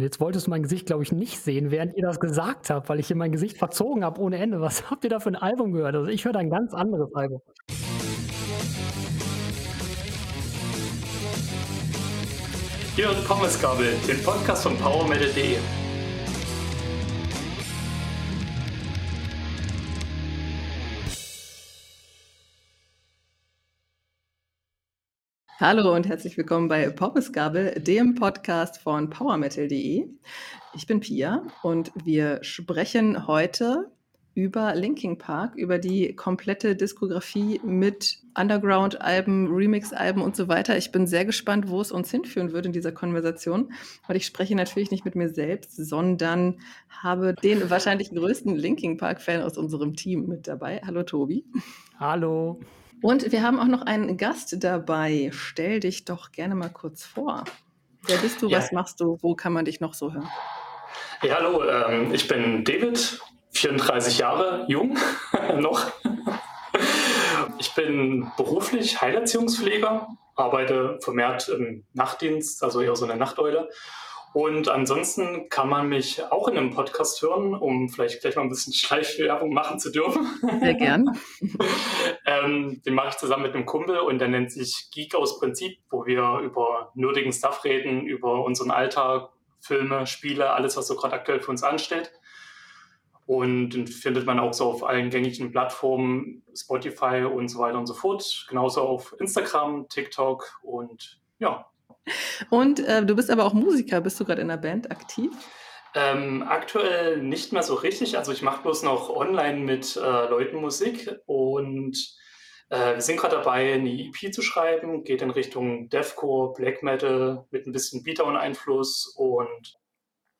Jetzt wolltest du mein Gesicht, glaube ich, nicht sehen, während ihr das gesagt habt, weil ich hier mein Gesicht verzogen habe ohne Ende. Was habt ihr da für ein Album gehört? Also ich höre da ein ganz anderes Album. Ihr hört Pommesgabel, den Podcast von PowerMetal.de. Hallo und herzlich willkommen bei Pommesgabel, dem Podcast von PowerMetal.de. Ich bin Pia und wir sprechen heute über Linking Park, über die komplette Diskografie mit Underground-Alben, Remix-Alben und so weiter. Ich bin sehr gespannt, wo es uns hinführen wird in dieser Konversation. Und ich spreche natürlich nicht mit mir selbst, sondern habe den wahrscheinlich größten Linking Park-Fan aus unserem Team mit dabei. Hallo Tobi. Hallo. Und wir haben auch noch einen Gast dabei. Stell dich doch gerne mal kurz vor. Wer bist du? Ja. Was machst du? Wo kann man dich noch so hören? Ja, hallo, ähm, ich bin David, 34 Jahre jung noch. Ich bin beruflich Heilerziehungspfleger, arbeite vermehrt im Nachtdienst, also eher so eine Nachteule und ansonsten kann man mich auch in einem Podcast hören, um vielleicht gleich mal ein bisschen Schleichwerbung machen zu dürfen. Sehr gern. ähm, den mache ich zusammen mit einem Kumpel und der nennt sich Geek aus Prinzip, wo wir über nerdigen Stuff reden, über unseren Alltag, Filme, Spiele, alles, was so gerade aktuell für uns ansteht. Und den findet man auch so auf allen gängigen Plattformen, Spotify und so weiter und so fort. Genauso auf Instagram, TikTok und ja, und äh, du bist aber auch Musiker. Bist du gerade in der Band aktiv? Ähm, aktuell nicht mehr so richtig. Also ich mache bloß noch online mit äh, Leuten Musik und äh, wir sind gerade dabei, eine EP zu schreiben. Geht in Richtung Deathcore, Black Metal mit ein bisschen Beatdown-Einfluss und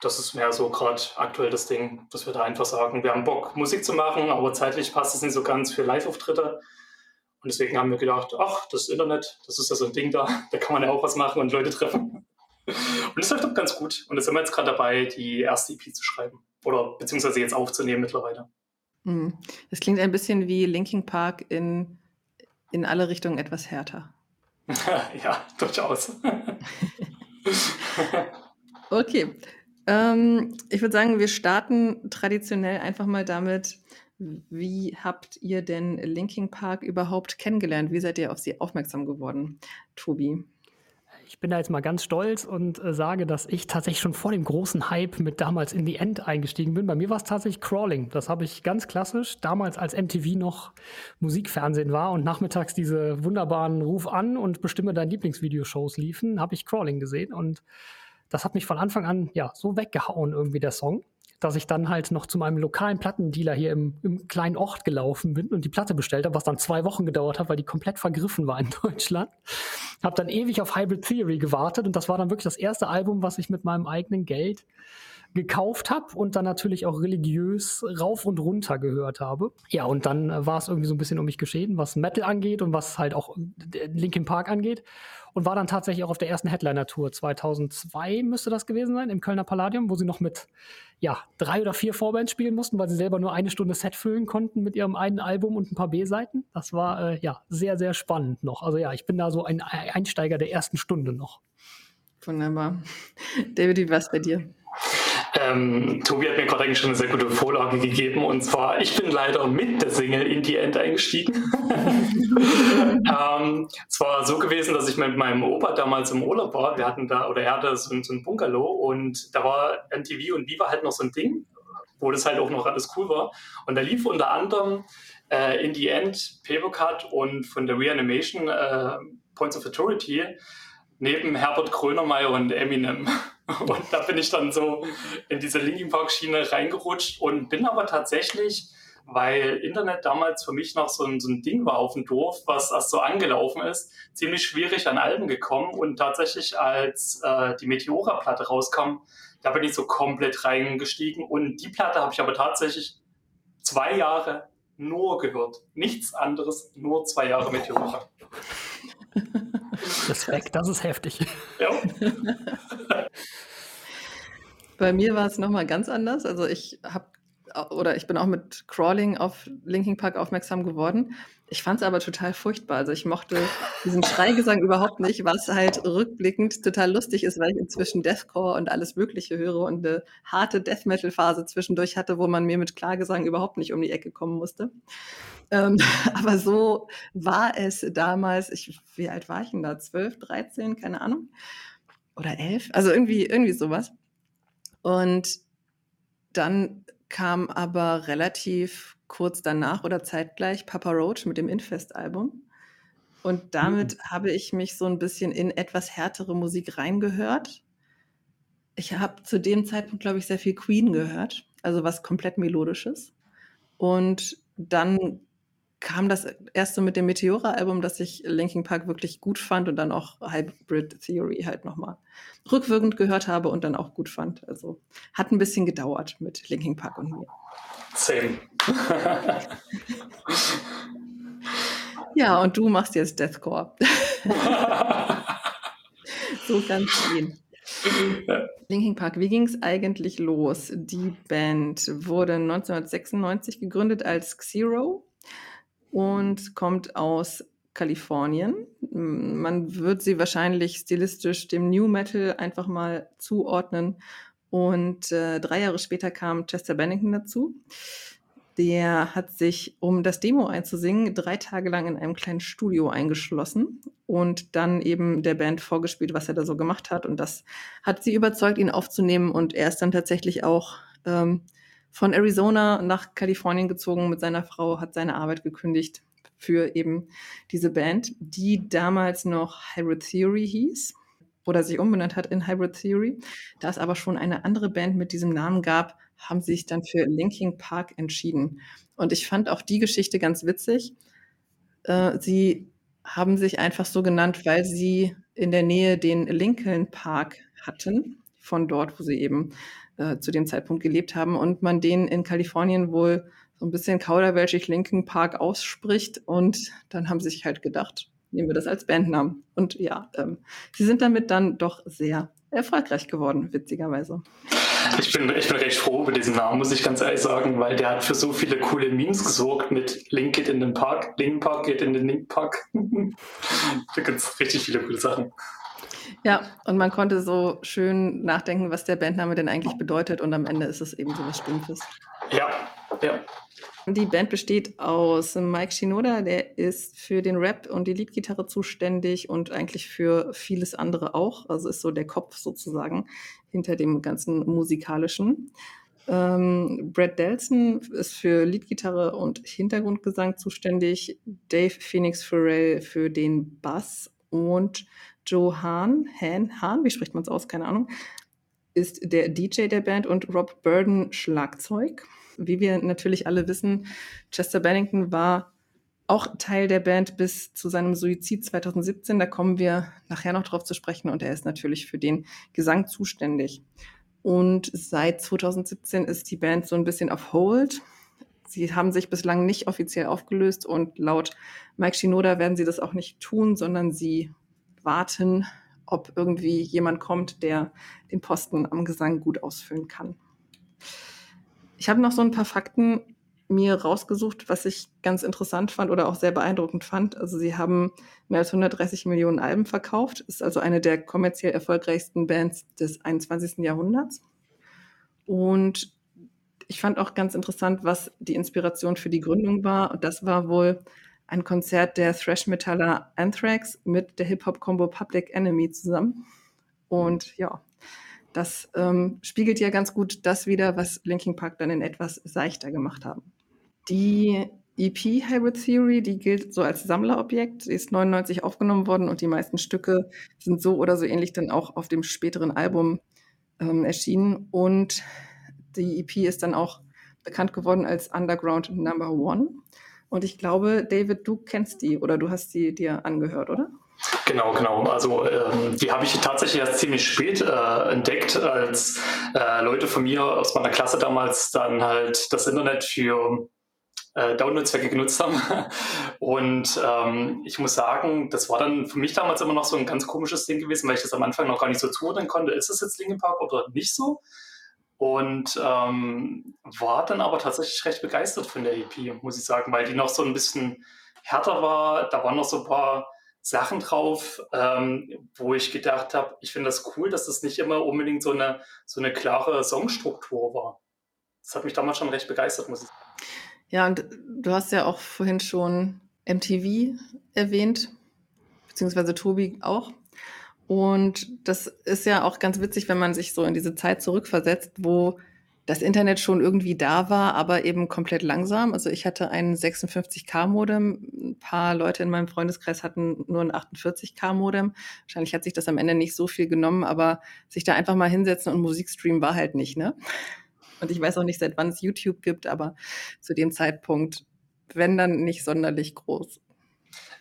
das ist mehr so gerade aktuell das Ding, dass wir da einfach sagen, wir haben Bock, Musik zu machen, aber zeitlich passt es nicht so ganz für Live-Auftritte. Und deswegen haben wir gedacht, ach, das Internet, das ist ja so ein Ding da, da kann man ja auch was machen und Leute treffen. Und es läuft auch ganz gut. Und jetzt sind wir jetzt gerade dabei, die erste EP zu schreiben. Oder beziehungsweise jetzt aufzunehmen mittlerweile. Hm. Das klingt ein bisschen wie Linking Park in, in alle Richtungen etwas härter. ja, durchaus. okay. Ähm, ich würde sagen, wir starten traditionell einfach mal damit, wie habt ihr denn Linking Park überhaupt kennengelernt? Wie seid ihr auf sie aufmerksam geworden, Tobi? Ich bin da jetzt mal ganz stolz und äh, sage, dass ich tatsächlich schon vor dem großen Hype mit damals in die End eingestiegen bin. Bei mir war es tatsächlich Crawling. Das habe ich ganz klassisch, damals als MTV noch Musikfernsehen war und nachmittags diese wunderbaren Ruf an und bestimme dein Lieblingsvideoshows liefen, habe ich Crawling gesehen und das hat mich von Anfang an ja so weggehauen irgendwie der Song dass ich dann halt noch zu meinem lokalen Plattendealer hier im, im kleinen Ort gelaufen bin und die Platte bestellt habe, was dann zwei Wochen gedauert hat, weil die komplett vergriffen war in Deutschland. Habe dann ewig auf Hybrid Theory gewartet und das war dann wirklich das erste Album, was ich mit meinem eigenen Geld gekauft habe und dann natürlich auch religiös rauf und runter gehört habe. Ja, und dann äh, war es irgendwie so ein bisschen um mich geschehen, was Metal angeht und was halt auch äh, Linkin Park angeht. Und war dann tatsächlich auch auf der ersten Headliner-Tour 2002 müsste das gewesen sein, im Kölner Palladium, wo sie noch mit ja, drei oder vier Vorbands spielen mussten, weil sie selber nur eine Stunde Set füllen konnten mit ihrem einen Album und ein paar B-Seiten. Das war äh, ja sehr, sehr spannend noch. Also ja, ich bin da so ein Einsteiger der ersten Stunde noch. Wunderbar. David, wie war es bei dir? Ähm, Tobi hat mir gerade eigentlich schon eine sehr gute Vorlage gegeben und zwar, ich bin leider mit der Single in die End eingestiegen. ähm, es war so gewesen, dass ich mit meinem Opa damals im Urlaub war. Wir hatten da, oder er hatte so, so ein Bungalow und da war MTV und Viva halt noch so ein Ding, wo das halt auch noch alles cool war. Und da lief unter anderem äh, in the End Papercut und von der Reanimation äh, Points of Authority neben Herbert Grönemeyer und Eminem. Und da bin ich dann so in diese Linkin Park Schiene reingerutscht und bin aber tatsächlich, weil Internet damals für mich noch so ein, so ein Ding war auf dem Dorf, was erst so angelaufen ist, ziemlich schwierig an Alben gekommen und tatsächlich als äh, die Meteora-Platte rauskam, da bin ich so komplett reingestiegen und die Platte habe ich aber tatsächlich zwei Jahre nur gehört. Nichts anderes, nur zwei Jahre Meteora. Respekt, das ist heftig. Ja. Bei mir war es nochmal ganz anders. Also ich habe oder ich bin auch mit Crawling auf Linking Park aufmerksam geworden. Ich fand es aber total furchtbar. Also ich mochte diesen Schreigesang überhaupt nicht, was halt rückblickend total lustig ist, weil ich inzwischen Deathcore und alles Mögliche höre und eine harte Death Metal Phase zwischendurch hatte, wo man mir mit Klagesang überhaupt nicht um die Ecke kommen musste. Ähm, aber so war es damals. Ich, wie alt war ich denn da? 12, 13, keine Ahnung. Oder 11? Also irgendwie, irgendwie sowas. Und dann kam aber relativ kurz danach oder zeitgleich Papa Roach mit dem Infest-Album. Und damit mhm. habe ich mich so ein bisschen in etwas härtere Musik reingehört. Ich habe zu dem Zeitpunkt, glaube ich, sehr viel Queen gehört, also was komplett melodisches. Und dann kam das erste mit dem Meteora-Album, das ich Linkin Park wirklich gut fand und dann auch Hybrid Theory halt nochmal rückwirkend gehört habe und dann auch gut fand. Also hat ein bisschen gedauert mit Linkin Park und mir. Same. ja, und du machst jetzt Deathcore. so es gehen. Linkin Park, wie ging es eigentlich los? Die Band wurde 1996 gegründet als Xero und kommt aus Kalifornien. Man wird sie wahrscheinlich stilistisch dem New Metal einfach mal zuordnen. Und äh, drei Jahre später kam Chester Bennington dazu. Der hat sich, um das Demo einzusingen, drei Tage lang in einem kleinen Studio eingeschlossen und dann eben der Band vorgespielt, was er da so gemacht hat. Und das hat sie überzeugt, ihn aufzunehmen. Und er ist dann tatsächlich auch ähm, von Arizona nach Kalifornien gezogen mit seiner Frau, hat seine Arbeit gekündigt für eben diese Band, die damals noch Hybrid Theory hieß oder sich umbenannt hat in Hybrid Theory. Da es aber schon eine andere Band mit diesem Namen gab, haben sie sich dann für Linking Park entschieden. Und ich fand auch die Geschichte ganz witzig. Äh, sie haben sich einfach so genannt, weil sie in der Nähe den Lincoln Park hatten, von dort, wo sie eben äh, zu dem Zeitpunkt gelebt haben und man den in Kalifornien wohl so ein bisschen kauderwelschig Linkin Park ausspricht und dann haben sie sich halt gedacht, nehmen wir das als Bandnamen. Und ja, ähm, sie sind damit dann doch sehr erfolgreich geworden, witzigerweise. Ich bin, ich bin recht froh über diesen Namen, muss ich ganz ehrlich sagen, weil der hat für so viele coole Memes gesorgt mit Link geht in den Park, Link Park geht in den Link Park. da gibt es richtig viele coole Sachen. Ja, und man konnte so schön nachdenken, was der Bandname denn eigentlich bedeutet und am Ende ist es eben so was Stumpfes. Ja, ja. Die Band besteht aus Mike Shinoda, der ist für den Rap und die Leadgitarre zuständig und eigentlich für vieles andere auch. Also ist so der Kopf sozusagen hinter dem ganzen musikalischen. Ähm, Brad Delson ist für Leadgitarre und Hintergrundgesang zuständig. Dave Phoenix Farrell für den Bass und Joe Hahn, Han, Hahn, wie spricht man es aus? Keine Ahnung, ist der DJ der Band und Rob Burden Schlagzeug. Wie wir natürlich alle wissen, Chester Bennington war auch Teil der Band bis zu seinem Suizid 2017. Da kommen wir nachher noch drauf zu sprechen und er ist natürlich für den Gesang zuständig. Und seit 2017 ist die Band so ein bisschen auf Hold. Sie haben sich bislang nicht offiziell aufgelöst und laut Mike Shinoda werden sie das auch nicht tun, sondern sie warten, ob irgendwie jemand kommt, der den Posten am Gesang gut ausfüllen kann. Ich habe noch so ein paar Fakten mir rausgesucht, was ich ganz interessant fand oder auch sehr beeindruckend fand. Also sie haben mehr als 130 Millionen Alben verkauft, ist also eine der kommerziell erfolgreichsten Bands des 21. Jahrhunderts. Und ich fand auch ganz interessant, was die Inspiration für die Gründung war. Und das war wohl ein Konzert der Thrash-Metaller Anthrax mit der Hip-Hop-Combo Public Enemy zusammen. Und ja, das ähm, spiegelt ja ganz gut das wieder, was Linkin Park dann in etwas seichter gemacht haben. Die EP Hybrid Theory, die gilt so als Sammlerobjekt, sie ist 99 aufgenommen worden und die meisten Stücke sind so oder so ähnlich dann auch auf dem späteren Album ähm, erschienen. Und die EP ist dann auch bekannt geworden als Underground Number One. Und ich glaube, David, du kennst die oder du hast die dir angehört, oder? Genau, genau. Also ähm, die habe ich tatsächlich erst ziemlich spät äh, entdeckt, als äh, Leute von mir aus meiner Klasse damals dann halt das Internet für äh, Downloadzwecke genutzt haben. Und ähm, ich muss sagen, das war dann für mich damals immer noch so ein ganz komisches Ding gewesen, weil ich das am Anfang noch gar nicht so zuordnen konnte. Ist es jetzt Linkin Park oder nicht so? Und ähm, war dann aber tatsächlich recht begeistert von der EP, muss ich sagen, weil die noch so ein bisschen härter war. Da waren noch so ein paar Sachen drauf, ähm, wo ich gedacht habe, ich finde das cool, dass das nicht immer unbedingt so eine, so eine klare Songstruktur war. Das hat mich damals schon recht begeistert, muss ich sagen. Ja, und du hast ja auch vorhin schon MTV erwähnt, beziehungsweise Tobi auch. Und das ist ja auch ganz witzig, wenn man sich so in diese Zeit zurückversetzt, wo das Internet schon irgendwie da war, aber eben komplett langsam. Also ich hatte ein 56K-Modem. Ein paar Leute in meinem Freundeskreis hatten nur ein 48K-Modem. Wahrscheinlich hat sich das am Ende nicht so viel genommen, aber sich da einfach mal hinsetzen und Musik streamen war halt nicht, ne? Und ich weiß auch nicht, seit wann es YouTube gibt, aber zu dem Zeitpunkt, wenn dann nicht sonderlich groß.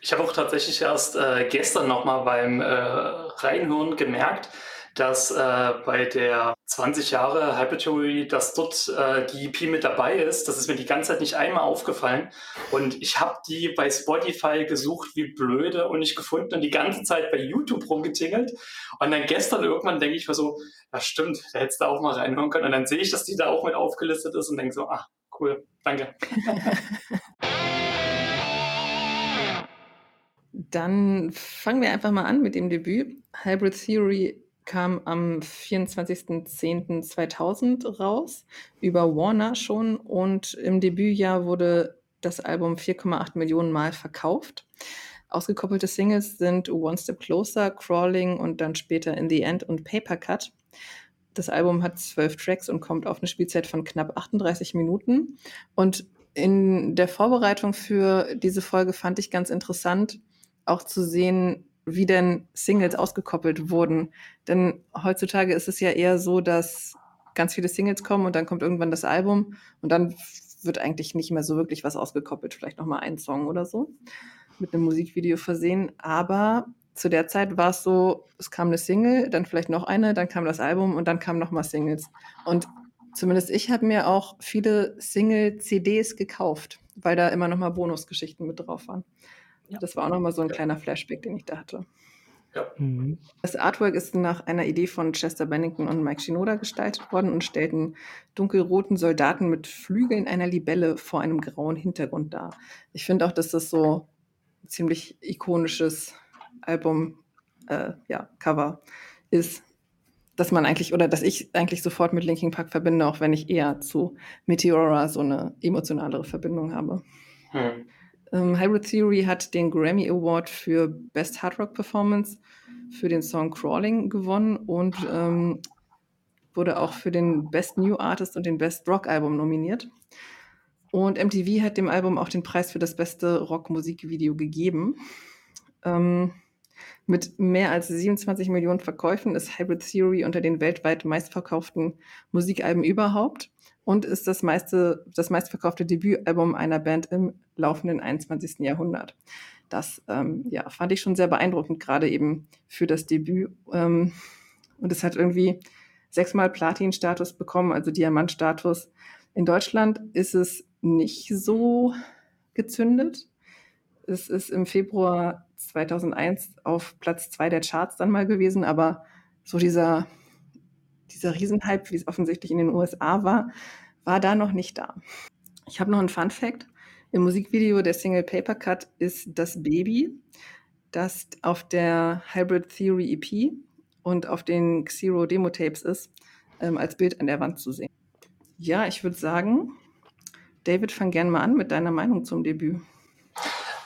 Ich habe auch tatsächlich erst äh, gestern nochmal beim äh, Reinhören gemerkt, dass äh, bei der 20 Jahre Hypertheory, dass dort äh, die EP mit dabei ist. Das ist mir die ganze Zeit nicht einmal aufgefallen. Und ich habe die bei Spotify gesucht wie blöde und nicht gefunden und die ganze Zeit bei YouTube rumgetingelt. Und dann gestern irgendwann denke ich mir so, ja stimmt, da hättest du auch mal reinhören können. Und dann sehe ich, dass die da auch mit aufgelistet ist und denke so, ach, cool, danke. Dann fangen wir einfach mal an mit dem Debüt. Hybrid Theory kam am 24.10.2000 raus, über Warner schon und im Debütjahr wurde das Album 4,8 Millionen Mal verkauft. Ausgekoppelte Singles sind One Step Closer, Crawling und dann später In the End und Paper Cut. Das Album hat zwölf Tracks und kommt auf eine Spielzeit von knapp 38 Minuten. Und in der Vorbereitung für diese Folge fand ich ganz interessant, auch zu sehen, wie denn Singles ausgekoppelt wurden. Denn heutzutage ist es ja eher so, dass ganz viele Singles kommen und dann kommt irgendwann das Album und dann wird eigentlich nicht mehr so wirklich was ausgekoppelt. Vielleicht nochmal ein Song oder so mit einem Musikvideo versehen. Aber zu der Zeit war es so, es kam eine Single, dann vielleicht noch eine, dann kam das Album und dann kamen nochmal Singles. Und zumindest ich habe mir auch viele Single-CDs gekauft, weil da immer nochmal Bonusgeschichten mit drauf waren. Ja. Das war auch nochmal so ein kleiner Flashback, den ich da hatte. Ja. Mhm. Das Artwork ist nach einer Idee von Chester Bennington und Mike Shinoda gestaltet worden und stellt einen dunkelroten Soldaten mit Flügeln einer Libelle vor einem grauen Hintergrund dar. Ich finde auch, dass das so ein ziemlich ikonisches Album, äh, ja, Cover ist, dass man eigentlich, oder dass ich eigentlich sofort mit Linkin Park verbinde, auch wenn ich eher zu Meteora so eine emotionalere Verbindung habe. Hm. Ähm, Hybrid Theory hat den Grammy Award für Best Hard Rock Performance für den Song Crawling gewonnen und ähm, wurde auch für den Best New Artist und den Best Rock Album nominiert. Und MTV hat dem Album auch den Preis für das beste Rock-Musikvideo gegeben. Ähm, mit mehr als 27 Millionen Verkäufen ist Hybrid Theory unter den weltweit meistverkauften Musikalben überhaupt und ist das meiste, das meistverkaufte Debütalbum einer Band im laufenden 21. Jahrhundert. Das ähm, ja, fand ich schon sehr beeindruckend, gerade eben für das Debüt. Ähm, und es hat irgendwie sechsmal Platin-Status bekommen, also Diamant-Status. In Deutschland ist es nicht so gezündet. Es ist im Februar 2001 auf Platz zwei der Charts dann mal gewesen, aber so dieser dieser Riesenhype, wie es offensichtlich in den USA war, war da noch nicht da. Ich habe noch einen Fun Fact. Im Musikvideo der Single Paper Cut ist das Baby, das auf der Hybrid Theory EP und auf den Xero Demo Tapes ist, ähm, als Bild an der Wand zu sehen. Ja, ich würde sagen, David, fang gern mal an mit deiner Meinung zum Debüt.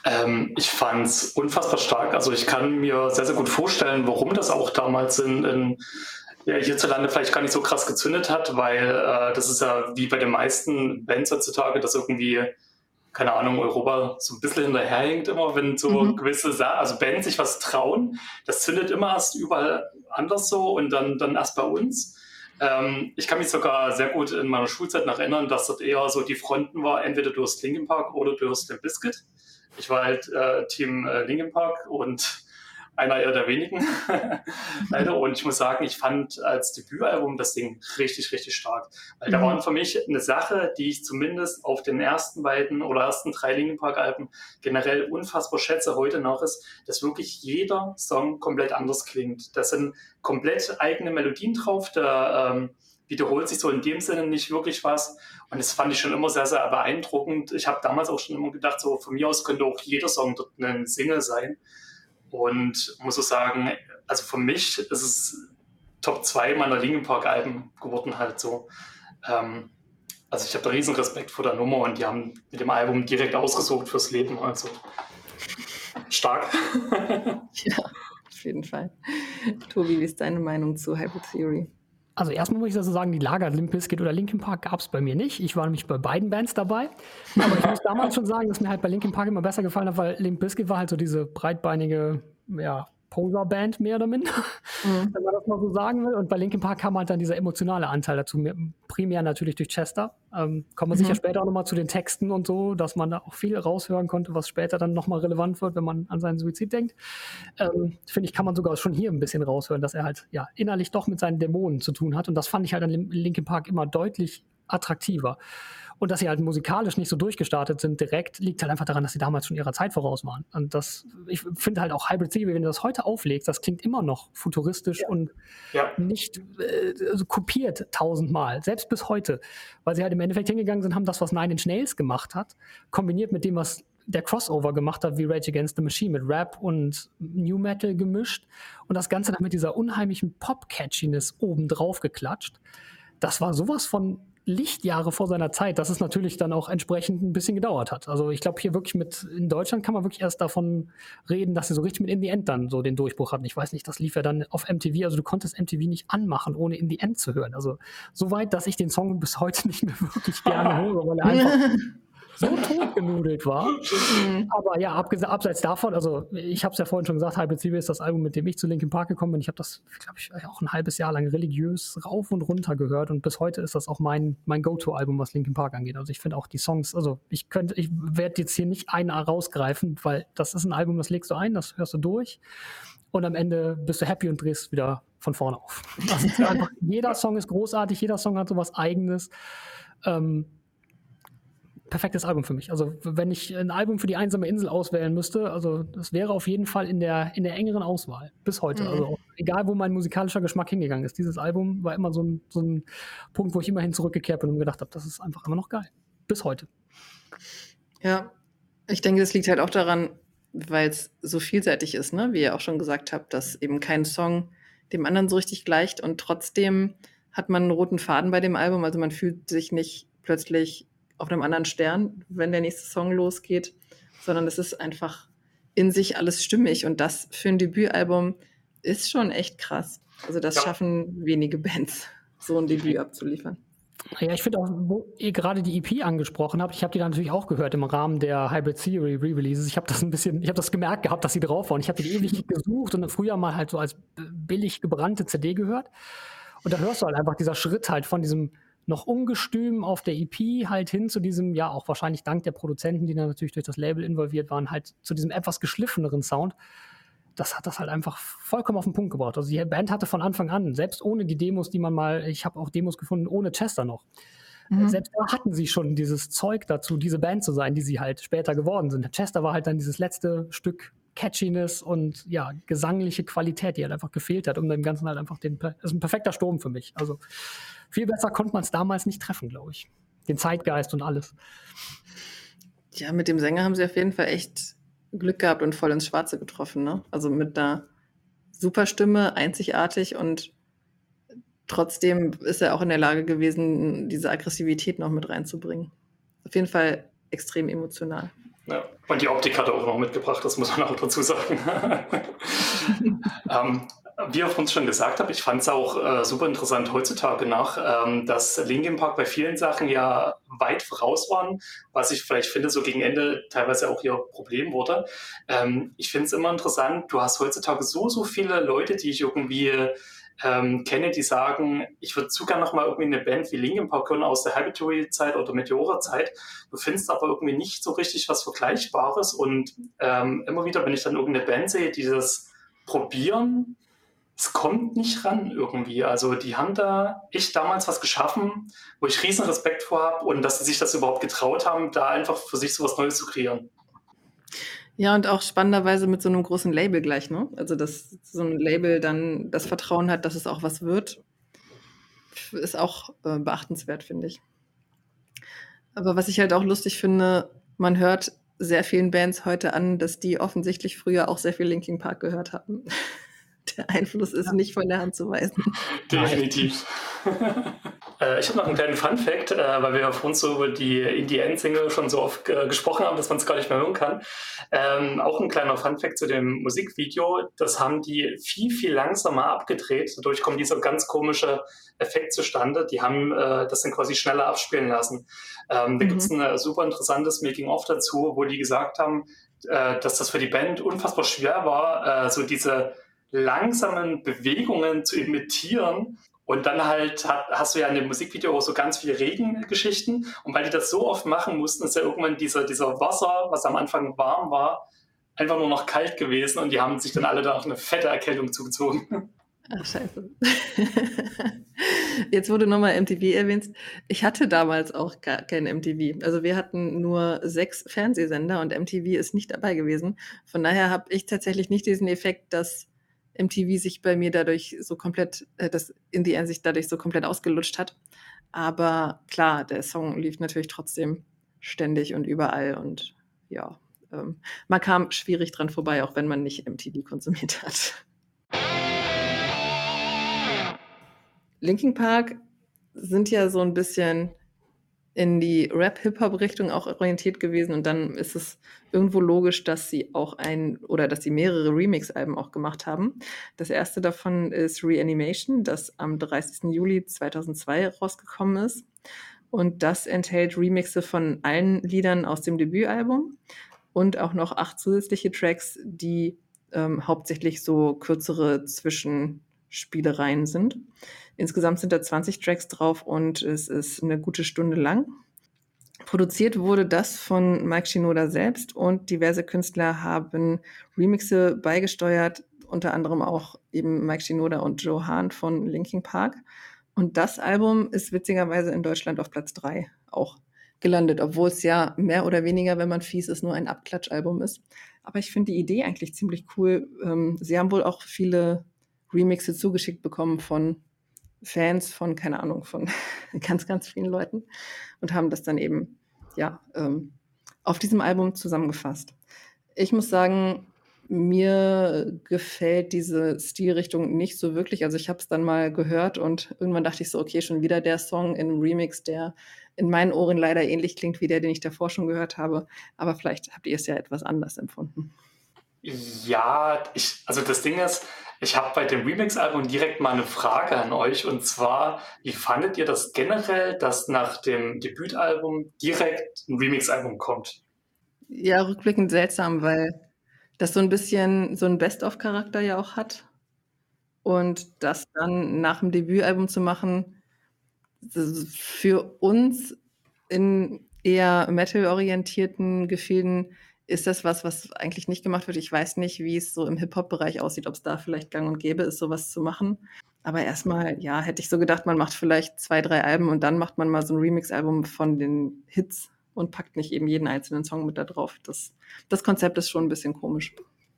Ähm, ich fand es unfassbar stark. Also ich kann mir sehr, sehr gut vorstellen, warum das auch damals in, in ja, hierzulande vielleicht gar nicht so krass gezündet hat, weil äh, das ist ja wie bei den meisten Bands heutzutage, dass irgendwie, keine Ahnung, Europa so ein bisschen hinterherhängt immer, wenn so mhm. gewisse Sa also Bands sich was trauen. Das zündet immer erst überall anders so und dann, dann erst bei uns. Ähm, ich kann mich sogar sehr gut in meiner Schulzeit noch erinnern, dass dort eher so die Fronten war, entweder du hast Linkin Park oder du hast den Biscuit. Ich war halt äh, Team äh, Linkin Park und einer eher der wenigen, leider. Und ich muss sagen, ich fand als Debütalbum das Ding richtig, richtig stark. Weil mhm. da war für mich eine Sache, die ich zumindest auf den ersten beiden oder ersten drei Linkin Park Alben generell unfassbar schätze heute noch ist, dass wirklich jeder Song komplett anders klingt. Das sind komplett eigene Melodien drauf. Der, ähm, wiederholt sich so in dem Sinne nicht wirklich was. Und das fand ich schon immer sehr, sehr beeindruckend. Ich habe damals auch schon immer gedacht, so von mir aus könnte auch jeder Song dort ein Single sein. Und muss so sagen, also für mich ist es Top 2 meiner Linkin Park Alben geworden halt so. Ähm, also ich habe riesen Respekt vor der Nummer und die haben mit dem Album direkt ausgesucht fürs Leben. Also stark. ja, auf jeden Fall. Tobi, wie ist deine Meinung zu Hybrid Theory? Also erstmal muss ich dazu sagen, die Lager Limp Bizkit oder Linkin Park gab es bei mir nicht. Ich war nämlich bei beiden Bands dabei. Aber ich muss damals schon sagen, dass mir halt bei Linkin Park immer besser gefallen hat, weil Limp Bizkit war halt so diese breitbeinige, ja, Poser-Band mehr oder minder, mhm. wenn man das mal so sagen will. Und bei Linkin Park kam halt dann dieser emotionale Anteil dazu, primär natürlich durch Chester. Ähm, kommen wir mhm. sicher später auch nochmal zu den Texten und so, dass man da auch viel raushören konnte, was später dann nochmal relevant wird, wenn man an seinen Suizid denkt. Ähm, Finde ich, kann man sogar schon hier ein bisschen raushören, dass er halt ja innerlich doch mit seinen Dämonen zu tun hat. Und das fand ich halt an Linkin Park immer deutlich attraktiver. Und dass sie halt musikalisch nicht so durchgestartet sind direkt, liegt halt einfach daran, dass sie damals schon ihrer Zeit voraus waren. Und das, ich finde halt auch Hybrid Theory, wenn du das heute auflegst, das klingt immer noch futuristisch ja. und ja. nicht äh, also kopiert tausendmal, selbst bis heute. Weil sie halt im Endeffekt hingegangen sind, haben das, was Nine Inch Nails gemacht hat, kombiniert mit dem, was der Crossover gemacht hat, wie Rage Against the Machine, mit Rap und New Metal gemischt und das Ganze dann mit dieser unheimlichen Pop-Catchiness obendrauf geklatscht. Das war sowas von Lichtjahre vor seiner Zeit, dass es natürlich dann auch entsprechend ein bisschen gedauert hat. Also ich glaube hier wirklich mit, in Deutschland kann man wirklich erst davon reden, dass sie so richtig mit In the End dann so den Durchbruch hatten. Ich weiß nicht, das lief ja dann auf MTV, also du konntest MTV nicht anmachen, ohne In the End zu hören. Also so weit, dass ich den Song bis heute nicht mehr wirklich gerne höre, weil er einfach so totgenudelt war. Mhm. Aber ja, abseits davon, also ich habe es ja vorhin schon gesagt, Hybrid Theory ist das Album, mit dem ich zu Linkin Park gekommen bin. Ich habe das, glaube ich, auch ein halbes Jahr lang religiös rauf und runter gehört und bis heute ist das auch mein, mein Go-To-Album, was Linkin Park angeht. Also ich finde auch die Songs, also ich könnte, ich werde jetzt hier nicht einen rausgreifen, weil das ist ein Album, das legst du ein, das hörst du durch und am Ende bist du happy und drehst wieder von vorne auf. Also einfach, jeder Song ist großartig, jeder Song hat so was Eigenes. Ähm, perfektes Album für mich. Also wenn ich ein Album für die einsame Insel auswählen müsste, also das wäre auf jeden Fall in der, in der engeren Auswahl bis heute. Mhm. Also egal, wo mein musikalischer Geschmack hingegangen ist. Dieses Album war immer so ein, so ein Punkt, wo ich immerhin zurückgekehrt bin und gedacht habe, das ist einfach immer noch geil. Bis heute. Ja, ich denke, das liegt halt auch daran, weil es so vielseitig ist, ne? wie ihr auch schon gesagt habt, dass eben kein Song dem anderen so richtig gleicht und trotzdem hat man einen roten Faden bei dem Album. Also man fühlt sich nicht plötzlich auf einem anderen Stern, wenn der nächste Song losgeht, sondern es ist einfach in sich alles stimmig und das für ein Debütalbum ist schon echt krass. Also das ja. schaffen wenige Bands, so ein Debüt abzuliefern. Ja, ich finde auch, wo ihr gerade die EP angesprochen habt, ich habe die da natürlich auch gehört im Rahmen der Hybrid Theory Re-Releases. Ich habe das ein bisschen, ich habe das gemerkt gehabt, dass sie drauf waren. Ich habe die ewig gesucht und früher mal halt so als billig gebrannte CD gehört. Und da hörst du halt einfach dieser Schritt halt von diesem noch ungestüm auf der EP halt hin zu diesem, ja, auch wahrscheinlich dank der Produzenten, die dann natürlich durch das Label involviert waren, halt zu diesem etwas geschliffeneren Sound. Das hat das halt einfach vollkommen auf den Punkt gebracht. Also die Band hatte von Anfang an, selbst ohne die Demos, die man mal, ich habe auch Demos gefunden, ohne Chester noch. Mhm. Selbst da hatten sie schon dieses Zeug dazu, diese Band zu sein, die sie halt später geworden sind. Chester war halt dann dieses letzte Stück Catchiness und ja, gesangliche Qualität, die halt einfach gefehlt hat, um dem Ganzen halt einfach den, das ist ein perfekter Sturm für mich. Also viel besser konnte man es damals nicht treffen, glaube ich. Den Zeitgeist und alles. Ja, mit dem Sänger haben sie auf jeden Fall echt Glück gehabt und voll ins Schwarze getroffen, ne? Also mit einer super Stimme, einzigartig und trotzdem ist er auch in der Lage gewesen, diese Aggressivität noch mit reinzubringen. Auf jeden Fall extrem emotional. Ja, und die Optik hat er auch noch mitgebracht, das muss man auch dazu sagen. ähm, wie ihr uns schon gesagt habt, ich fand es auch äh, super interessant heutzutage nach, ähm, dass Linkin Park bei vielen Sachen ja weit voraus waren, was ich vielleicht finde, so gegen Ende teilweise auch ihr Problem wurde. Ähm, ich finde es immer interessant, du hast heutzutage so, so viele Leute, die ich irgendwie ähm, kenne, die sagen, ich würde sogar noch mal irgendwie eine Band wie Linkin Park hören aus der Habituary-Zeit oder Meteora-Zeit. Du findest aber irgendwie nicht so richtig was Vergleichbares und ähm, immer wieder, wenn ich dann irgendeine Band sehe, die das probieren, es kommt nicht ran irgendwie. Also die haben da echt damals was geschaffen, wo ich riesen Respekt vor habe und dass sie sich das überhaupt getraut haben, da einfach für sich so was Neues zu kreieren. Ja, und auch spannenderweise mit so einem großen Label gleich, ne? Also, dass so ein Label dann das Vertrauen hat, dass es auch was wird. ist auch äh, beachtenswert, finde ich. Aber was ich halt auch lustig finde, man hört sehr vielen Bands heute an, dass die offensichtlich früher auch sehr viel Linkin Park gehört haben. Der Einfluss ist ja. nicht von der Hand zu weisen. Definitiv. Äh, ich habe noch einen kleinen Fun-Fact, äh, weil wir ja vorhin so über die Indie-End-Single schon so oft äh, gesprochen haben, dass man es gar nicht mehr hören kann. Ähm, auch ein kleiner Fun-Fact zu dem Musikvideo. Das haben die viel, viel langsamer abgedreht. Dadurch kommt dieser ganz komische Effekt zustande. Die haben äh, das dann quasi schneller abspielen lassen. Ähm, da mhm. gibt es ein super interessantes Making-of dazu, wo die gesagt haben, äh, dass das für die Band unfassbar schwer war, äh, so diese langsamen Bewegungen zu imitieren. Und dann halt hast du ja in dem Musikvideo auch so ganz viele Regengeschichten. Und weil die das so oft machen mussten, ist ja irgendwann dieser, dieser Wasser, was am Anfang warm war, einfach nur noch kalt gewesen. Und die haben sich dann alle da auch eine fette Erkältung zugezogen. Ach, scheiße. Jetzt wurde nochmal MTV erwähnt. Ich hatte damals auch gar kein MTV. Also wir hatten nur sechs Fernsehsender und MTV ist nicht dabei gewesen. Von daher habe ich tatsächlich nicht diesen Effekt, dass MTV sich bei mir dadurch so komplett, äh, das in die sich dadurch so komplett ausgelutscht hat. Aber klar, der Song lief natürlich trotzdem ständig und überall und ja, ähm, man kam schwierig dran vorbei, auch wenn man nicht MTV konsumiert hat. Linkin Park sind ja so ein bisschen in die Rap-Hip-Hop-Richtung auch orientiert gewesen und dann ist es irgendwo logisch, dass sie auch ein oder dass sie mehrere Remix-Alben auch gemacht haben. Das erste davon ist Reanimation, das am 30. Juli 2002 rausgekommen ist und das enthält Remixe von allen Liedern aus dem Debütalbum und auch noch acht zusätzliche Tracks, die ähm, hauptsächlich so kürzere Zwischenspielereien sind. Insgesamt sind da 20 Tracks drauf und es ist eine gute Stunde lang. Produziert wurde das von Mike Shinoda selbst und diverse Künstler haben Remixe beigesteuert, unter anderem auch eben Mike Shinoda und Joe Hahn von Linkin Park. Und das Album ist witzigerweise in Deutschland auf Platz 3 auch gelandet, obwohl es ja mehr oder weniger, wenn man fies ist, nur ein Abklatschalbum ist. Aber ich finde die Idee eigentlich ziemlich cool. Ähm, sie haben wohl auch viele Remixe zugeschickt bekommen von Fans von, keine Ahnung, von ganz, ganz vielen Leuten und haben das dann eben, ja, ähm, auf diesem Album zusammengefasst. Ich muss sagen, mir gefällt diese Stilrichtung nicht so wirklich. Also ich habe es dann mal gehört und irgendwann dachte ich so, okay, schon wieder der Song in einem Remix, der in meinen Ohren leider ähnlich klingt wie der, den ich davor schon gehört habe. Aber vielleicht habt ihr es ja etwas anders empfunden. Ja, ich, also das Ding ist, ich habe bei dem Remix-Album direkt mal eine Frage an euch und zwar, wie fandet ihr das generell, dass nach dem Debütalbum direkt ein Remix-Album kommt? Ja, rückblickend seltsam, weil das so ein bisschen so einen Best-of-Charakter ja auch hat. Und das dann nach dem Debütalbum zu machen, für uns in eher metal-orientierten Gefilden ist das was, was eigentlich nicht gemacht wird. Ich weiß nicht, wie es so im Hip-Hop-Bereich aussieht, ob es da vielleicht gang und gäbe ist, sowas zu machen. Aber erstmal, ja, hätte ich so gedacht, man macht vielleicht zwei, drei Alben und dann macht man mal so ein Remix-Album von den Hits und packt nicht eben jeden einzelnen Song mit da drauf. Das, das Konzept ist schon ein bisschen komisch.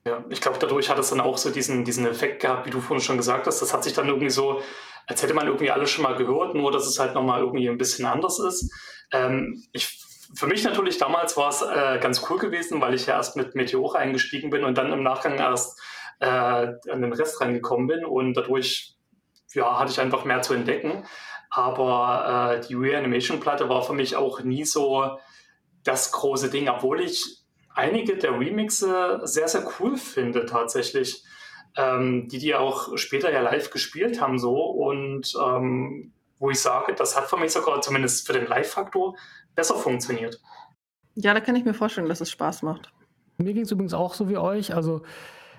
Ja, ich glaube, dadurch hat es dann auch so diesen, diesen Effekt gehabt, wie du vorhin schon gesagt hast. Das hat sich dann irgendwie so, als hätte man irgendwie alles schon mal gehört, nur dass es halt nochmal irgendwie ein bisschen anders ist. Ähm, ich für mich natürlich damals war es äh, ganz cool gewesen, weil ich ja erst mit Meteor eingestiegen bin und dann im Nachgang erst äh, an den Rest reingekommen bin und dadurch ja, hatte ich einfach mehr zu entdecken. Aber äh, die Reanimation-Platte war für mich auch nie so das große Ding, obwohl ich einige der Remixe sehr, sehr cool finde tatsächlich. Ähm, die die auch später ja live gespielt haben so und ähm, wo ich sage, das hat für mich sogar zumindest für den Live-Faktor besser funktioniert. Ja, da kann ich mir vorstellen, dass es Spaß macht. Mir ging es übrigens auch so wie euch. Also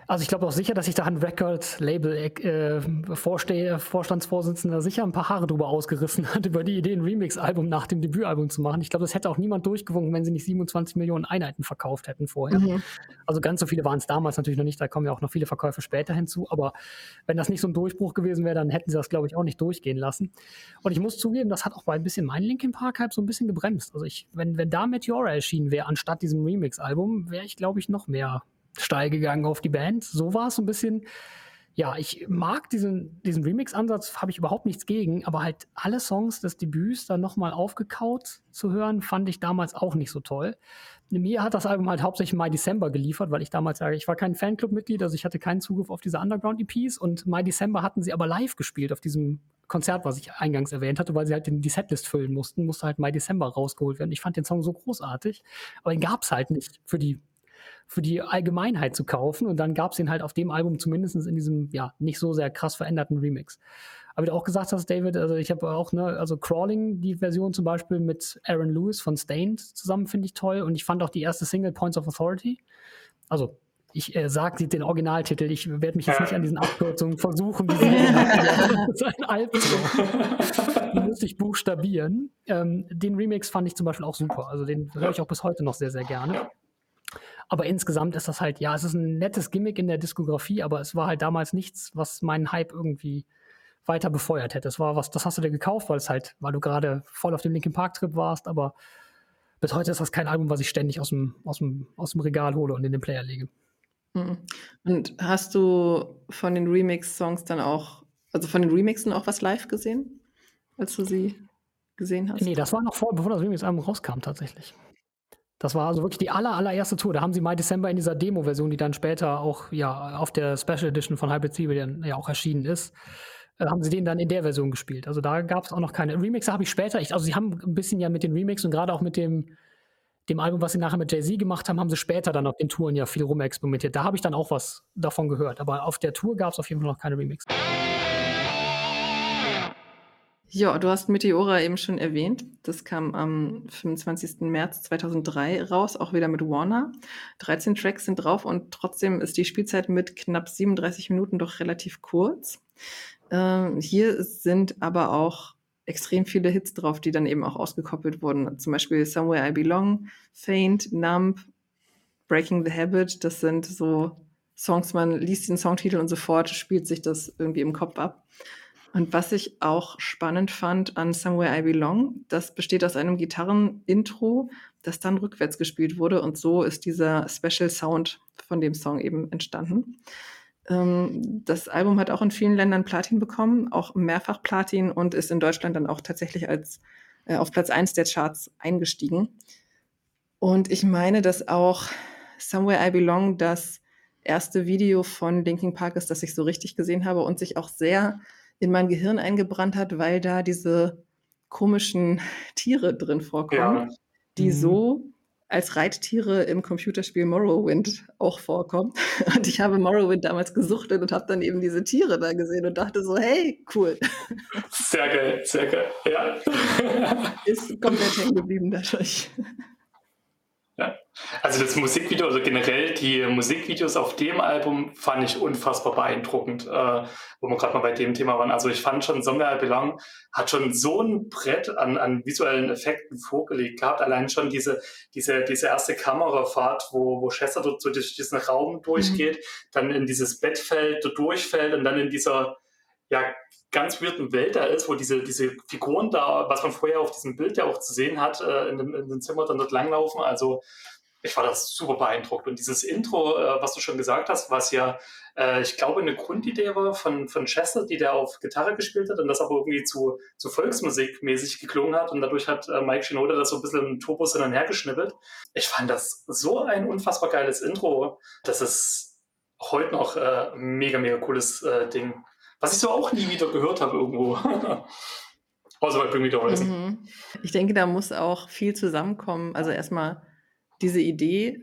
also ich glaube auch sicher, dass sich da ein Record-Label-Vorstandsvorsitzender äh, sicher ein paar Haare drüber ausgerissen hat, über die Idee, ein Remix-Album nach dem Debütalbum zu machen. Ich glaube, das hätte auch niemand durchgewunken, wenn sie nicht 27 Millionen Einheiten verkauft hätten vorher. Mhm. Also ganz so viele waren es damals natürlich noch nicht, da kommen ja auch noch viele Verkäufe später hinzu. Aber wenn das nicht so ein Durchbruch gewesen wäre, dann hätten sie das, glaube ich, auch nicht durchgehen lassen. Und ich muss zugeben, das hat auch bei ein bisschen mein Linkin Park-Hype so ein bisschen gebremst. Also ich, wenn, wenn da Meteora erschienen wäre, anstatt diesem Remix-Album, wäre ich, glaube ich, noch mehr steil gegangen auf die Band. So war es so ein bisschen, ja, ich mag diesen, diesen Remix-Ansatz, habe ich überhaupt nichts gegen, aber halt alle Songs des Debüts dann nochmal aufgekaut zu hören, fand ich damals auch nicht so toll. Mir hat das Album halt hauptsächlich My December geliefert, weil ich damals sage, ich war kein Fanclub-Mitglied, also ich hatte keinen Zugriff auf diese Underground-EPs und My December hatten sie aber live gespielt auf diesem Konzert, was ich eingangs erwähnt hatte, weil sie halt die Setlist füllen mussten, musste halt My December rausgeholt werden. Ich fand den Song so großartig, aber den gab es halt nicht für die für die Allgemeinheit zu kaufen. Und dann gab es ihn halt auf dem Album zumindest in diesem, ja, nicht so sehr krass veränderten Remix. Aber wie du auch gesagt hast, David, also ich habe auch, ne, also Crawling, die Version zum Beispiel mit Aaron Lewis von Stained zusammen finde ich toll. Und ich fand auch die erste Single Points of Authority. Also ich äh, sage den Originaltitel, ich werde mich jetzt nicht an diesen Abkürzungen versuchen, die ein Albtraum. müsste ich buchstabieren. Ähm, den Remix fand ich zum Beispiel auch super. Also den höre ich auch bis heute noch sehr, sehr gerne. Aber insgesamt ist das halt, ja, es ist ein nettes Gimmick in der Diskografie, aber es war halt damals nichts, was meinen Hype irgendwie weiter befeuert hätte. Es war was, das hast du dir gekauft, weil es halt, weil du gerade voll auf dem Linkin Park Trip warst, aber bis heute ist das kein Album, was ich ständig aus dem, aus dem, aus dem Regal hole und in den Player lege. Mhm. Und hast du von den Remix-Songs dann auch, also von den Remixen auch was live gesehen, als du sie gesehen hast? Nee, das war noch vor, bevor das Remix-Album rauskam tatsächlich. Das war also wirklich die aller, allererste Tour. Da haben sie My December in dieser Demo-Version, die dann später auch ja auf der Special Edition von Hybrid Theory dann ja auch erschienen ist, äh, haben sie den dann in der Version gespielt. Also da gab es auch noch keine. Remixer habe ich später. Ich, also sie haben ein bisschen ja mit den Remix und gerade auch mit dem, dem Album, was sie nachher mit Jay-Z gemacht haben, haben sie später dann auf den Touren ja viel rumexperimentiert. Da habe ich dann auch was davon gehört. Aber auf der Tour gab es auf jeden Fall noch keine Remix. Ja, du hast Meteora eben schon erwähnt. Das kam am 25. März 2003 raus, auch wieder mit Warner. 13 Tracks sind drauf und trotzdem ist die Spielzeit mit knapp 37 Minuten doch relativ kurz. Ähm, hier sind aber auch extrem viele Hits drauf, die dann eben auch ausgekoppelt wurden. Zum Beispiel Somewhere I Belong, Faint, Numb, Breaking the Habit. Das sind so Songs, man liest den Songtitel und sofort spielt sich das irgendwie im Kopf ab. Und was ich auch spannend fand an Somewhere I Belong, das besteht aus einem Gitarrenintro, das dann rückwärts gespielt wurde. Und so ist dieser Special Sound von dem Song eben entstanden. Ähm, das Album hat auch in vielen Ländern Platin bekommen, auch mehrfach Platin und ist in Deutschland dann auch tatsächlich als äh, auf Platz 1 der Charts eingestiegen. Und ich meine, dass auch Somewhere I Belong das erste Video von Linkin Park ist, das ich so richtig gesehen habe und sich auch sehr in mein Gehirn eingebrannt hat, weil da diese komischen Tiere drin vorkommen, ja. die mhm. so als Reittiere im Computerspiel Morrowind auch vorkommen. Und ich habe Morrowind damals gesuchtet und habe dann eben diese Tiere da gesehen und dachte so, hey, cool. Sehr geil, sehr geil, ja. Ist komplett hängen geblieben dadurch. Also das Musikvideo, also generell die Musikvideos auf dem Album fand ich unfassbar beeindruckend, äh, wo wir gerade mal bei dem Thema waren. Also ich fand schon Somewhere Belong hat schon so ein Brett an, an visuellen Effekten vorgelegt gehabt. Allein schon diese, diese, diese erste Kamerafahrt, wo, wo Chester dort so durch diesen Raum durchgeht, mhm. dann in dieses Bett fällt, dort durchfällt und dann in dieser ja, ganz weirden Welt da ist, wo diese, diese Figuren da, was man vorher auf diesem Bild ja auch zu sehen hat, äh, in, dem, in dem Zimmer dann dort langlaufen. Also ich war das super beeindruckt. Und dieses Intro, äh, was du schon gesagt hast, was ja, äh, ich glaube, eine Grundidee war von, von Chester, die der auf Gitarre gespielt hat und das aber irgendwie zu, zu Volksmusik mäßig geklungen hat. Und dadurch hat äh, Mike Shinoda das so ein bisschen im Turbos hin und her geschnippelt. Ich fand das so ein unfassbar geiles Intro. Das ist heute noch äh, mega, mega cooles äh, Ding. Was ich so auch nie wieder gehört habe irgendwo. Außer bei Bring Me the Horizon. Mhm. Ich denke, da muss auch viel zusammenkommen. Also erstmal diese Idee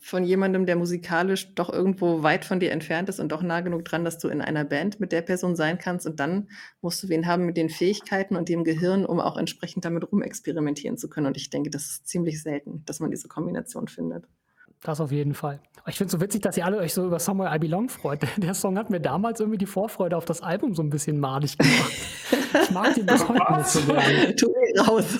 von jemandem, der musikalisch doch irgendwo weit von dir entfernt ist und doch nah genug dran, dass du in einer Band mit der Person sein kannst. Und dann musst du wen haben mit den Fähigkeiten und dem Gehirn, um auch entsprechend damit rumexperimentieren zu können. Und ich denke, das ist ziemlich selten, dass man diese Kombination findet. Das auf jeden Fall. Ich finde es so witzig, dass ihr alle euch so über Somewhere I Belong freut. Der Song hat mir damals irgendwie die Vorfreude auf das Album so ein bisschen madig gemacht. ich mag den bis heute nicht so gerne. Tu raus.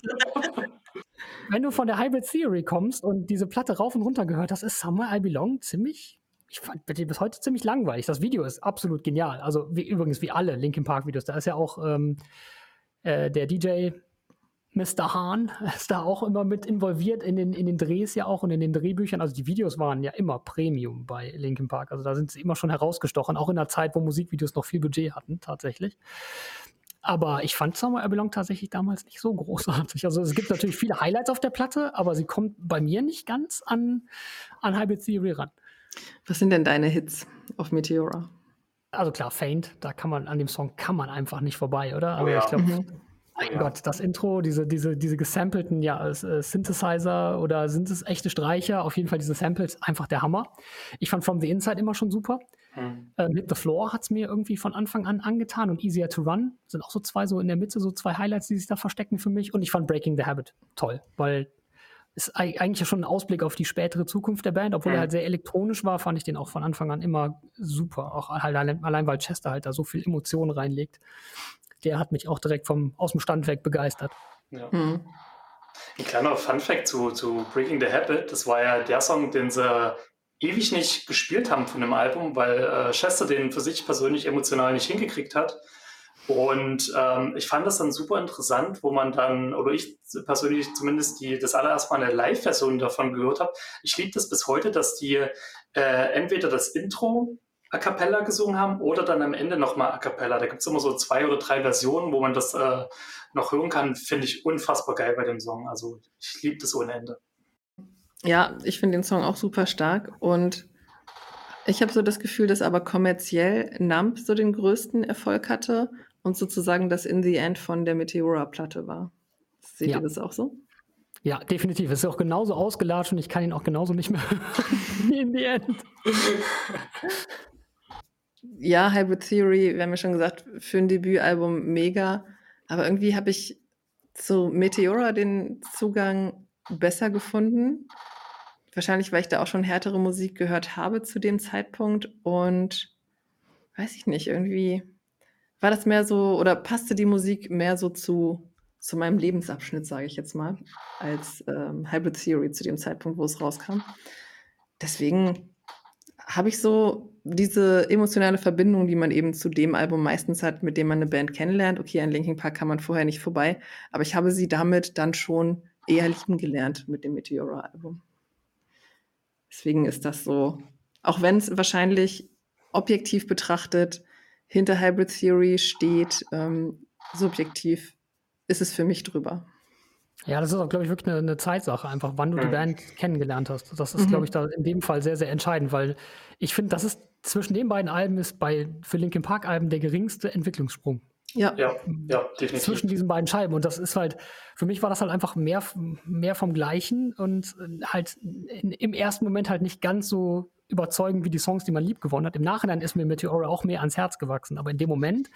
Wenn du von der Hybrid Theory kommst und diese Platte rauf und runter gehört hast, ist Somewhere I Belong ziemlich, ich fand die bis heute ziemlich langweilig. Das Video ist absolut genial. Also wie, übrigens wie alle Linkin Park Videos. Da ist ja auch ähm, äh, der DJ Mr. Hahn ist da auch immer mit involviert in den, in den Drehs ja auch und in den Drehbüchern. Also die Videos waren ja immer Premium bei Linkin Park. Also da sind sie immer schon herausgestochen, auch in der Zeit, wo Musikvideos noch viel Budget hatten, tatsächlich. Aber ich fand Somewhere I Belong tatsächlich damals nicht so großartig. Also es gibt natürlich viele Highlights auf der Platte, aber sie kommt bei mir nicht ganz an, an Hybrid Theory ran. Was sind denn deine Hits auf Meteora? Also klar, Faint, da kann man an dem Song kann man einfach nicht vorbei, oder? Oh Aber ja. ich glaube, Mhm. mein Ja. Gott, das Intro, diese, diese, diese gesampelten ja, äh, Synthesizer oder sind es echte Streicher? Auf jeden Fall diese Samples, einfach der Hammer. Ich fand From the Inside immer schon super. Hm. Hit the Floor hat es mir irgendwie von Anfang an angetan und Easier to Run sind auch so zwei, so in der Mitte, so zwei Highlights, die sich da verstecken für mich. Und ich fand Breaking the Habit toll, weil es eig- eigentlich ja schon ein Ausblick auf die spätere Zukunft der Band, obwohl er Mhm. halt sehr elektronisch war, fand ich den auch von Anfang an immer super. Auch halt allein, allein weil Chester halt da so viel Emotionen reinlegt. Der hat mich auch direkt vom, aus dem Stand weg begeistert. Ja. Mhm. Ein kleiner Funfact zu, zu Breaking the Habit, das war ja der Song, den sie ewig nicht gespielt haben von dem Album, weil äh, Chester den für sich persönlich emotional nicht hingekriegt hat. Und ähm, ich fand das dann super interessant, wo man dann, oder ich persönlich zumindest die, das allererste Mal eine Live-Version davon gehört habe. Ich liebe das bis heute, dass die äh, entweder das Intro a cappella gesungen haben oder dann am Ende nochmal a cappella. Da gibt es immer so zwei oder drei Versionen, wo man das äh, noch hören kann. Finde ich unfassbar geil bei dem Song. Also ich liebe das ohne Ende. Ja, ich finde den Song auch super stark und ich habe so das Gefühl, dass aber kommerziell Nump so den größten Erfolg hatte und sozusagen das In the End von der Meteora-Platte war. Seht Ja. ihr das auch so? Ja, definitiv. Es ist auch genauso ausgelatscht und ich kann ihn auch genauso nicht mehr wie in the end. Ja, Hybrid Theory, wir haben ja schon gesagt, für ein Debütalbum mega. Aber irgendwie habe ich zu Meteora den Zugang besser gefunden. Wahrscheinlich, weil ich da auch schon härtere Musik gehört habe zu dem Zeitpunkt. Und weiß ich nicht, irgendwie war das mehr so, oder passte die Musik mehr so zu, zu meinem Lebensabschnitt, sage ich jetzt mal, als ähm, Hybrid Theory zu dem Zeitpunkt, wo es rauskam. Deswegen habe ich so diese emotionale Verbindung, die man eben zu dem Album meistens hat, mit dem man eine Band kennenlernt. Okay, an Linkin Park kann man vorher nicht vorbei, aber ich habe sie damit dann schon eher lieben gelernt mit dem Meteora-Album. Deswegen ist das so, auch wenn es wahrscheinlich objektiv betrachtet hinter Hybrid Theory steht, ähm, subjektiv ist es für mich drüber. Ja, das ist auch, glaube ich, wirklich eine, eine Zeitsache, einfach, wann du die Mhm. Band kennengelernt hast. Das ist, Mhm. glaube ich, da in dem Fall sehr, sehr entscheidend, weil ich finde, das ist zwischen den beiden Alben ist bei für Linkin Park Alben der geringste Entwicklungssprung Ja, ja, definitiv. zwischen diesen beiden Scheiben. Und das ist halt, für mich war das halt einfach mehr, mehr vom Gleichen und äh, halt in, im ersten Moment halt nicht ganz so überzeugend wie die Songs, die man lieb gewonnen hat. Im Nachhinein ist mir Meteora auch mehr ans Herz gewachsen. Aber in dem Moment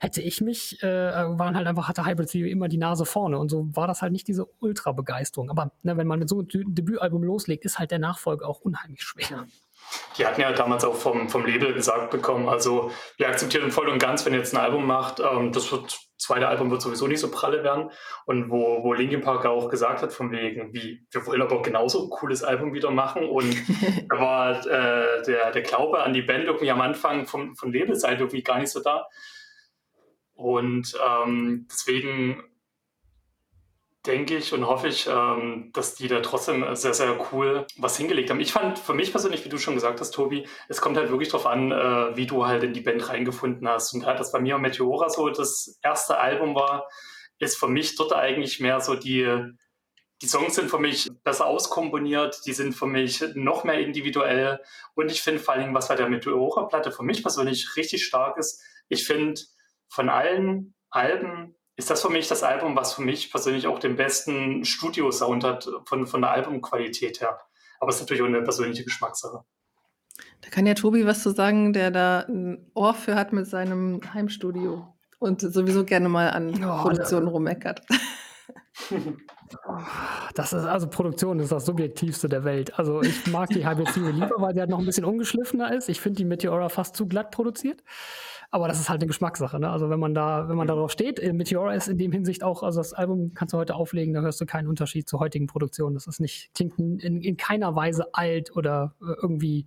hätte ich mich, äh, waren halt einfach, hatte Hybrid Theory immer die Nase vorne. Und so war das halt nicht diese Ultra-Begeisterung. Aber ne, wenn man mit so einem Debütalbum loslegt, ist halt der Nachfolger auch unheimlich schwer. Die hatten ja damals auch vom, vom Label gesagt bekommen, also wir akzeptieren voll und ganz, wenn ihr jetzt ein Album macht, ähm, das wird, zweite Album wird sowieso nicht so pralle werden. Und wo, wo Linkin Park auch gesagt hat, von wegen, wie, wir wollen aber genauso ein cooles Album wieder machen. Und da war äh, der, der Glaube an die Band irgendwie am Anfang vom, von Labelseite irgendwie gar nicht so da. Und ähm, deswegen denke ich und hoffe ich, ähm, dass die da trotzdem sehr, sehr cool was hingelegt haben. Ich fand für mich persönlich, wie du schon gesagt hast, Tobi, es kommt halt wirklich darauf an, äh, wie du halt in die Band reingefunden hast. Und halt, das bei mir Meteora so das erste Album war, ist für mich dort eigentlich mehr so die, die Songs sind für mich besser auskomponiert, die sind für mich noch mehr individuell. Und ich finde vor allen Dingen, was bei der Meteora-Platte für mich persönlich richtig stark ist, ich finde von allen Alben ist das für mich das Album, was für mich persönlich auch den besten Studio-Sound hat von, von der Albumqualität her. Aber es ist natürlich auch eine persönliche Geschmackssache. Da kann ja Tobi was zu sagen, der da ein Ohr für hat mit seinem Heimstudio und sowieso gerne mal an Ja, Produktionen rummeckert. Das ist, also Produktion ist das subjektivste der Welt. Also ich mag die Hybrid Theory lieber, weil sie halt noch ein bisschen ungeschliffener ist. Ich finde die Meteora fast zu glatt produziert. Aber das ist halt eine Geschmackssache. Ne? Also wenn man da, wenn man darauf steht, äh, Meteora ist in dem Hinsicht auch, also das Album kannst du heute auflegen, da hörst du keinen Unterschied zur heutigen Produktion. Das ist nicht, klingt in, in keiner Weise alt oder äh, irgendwie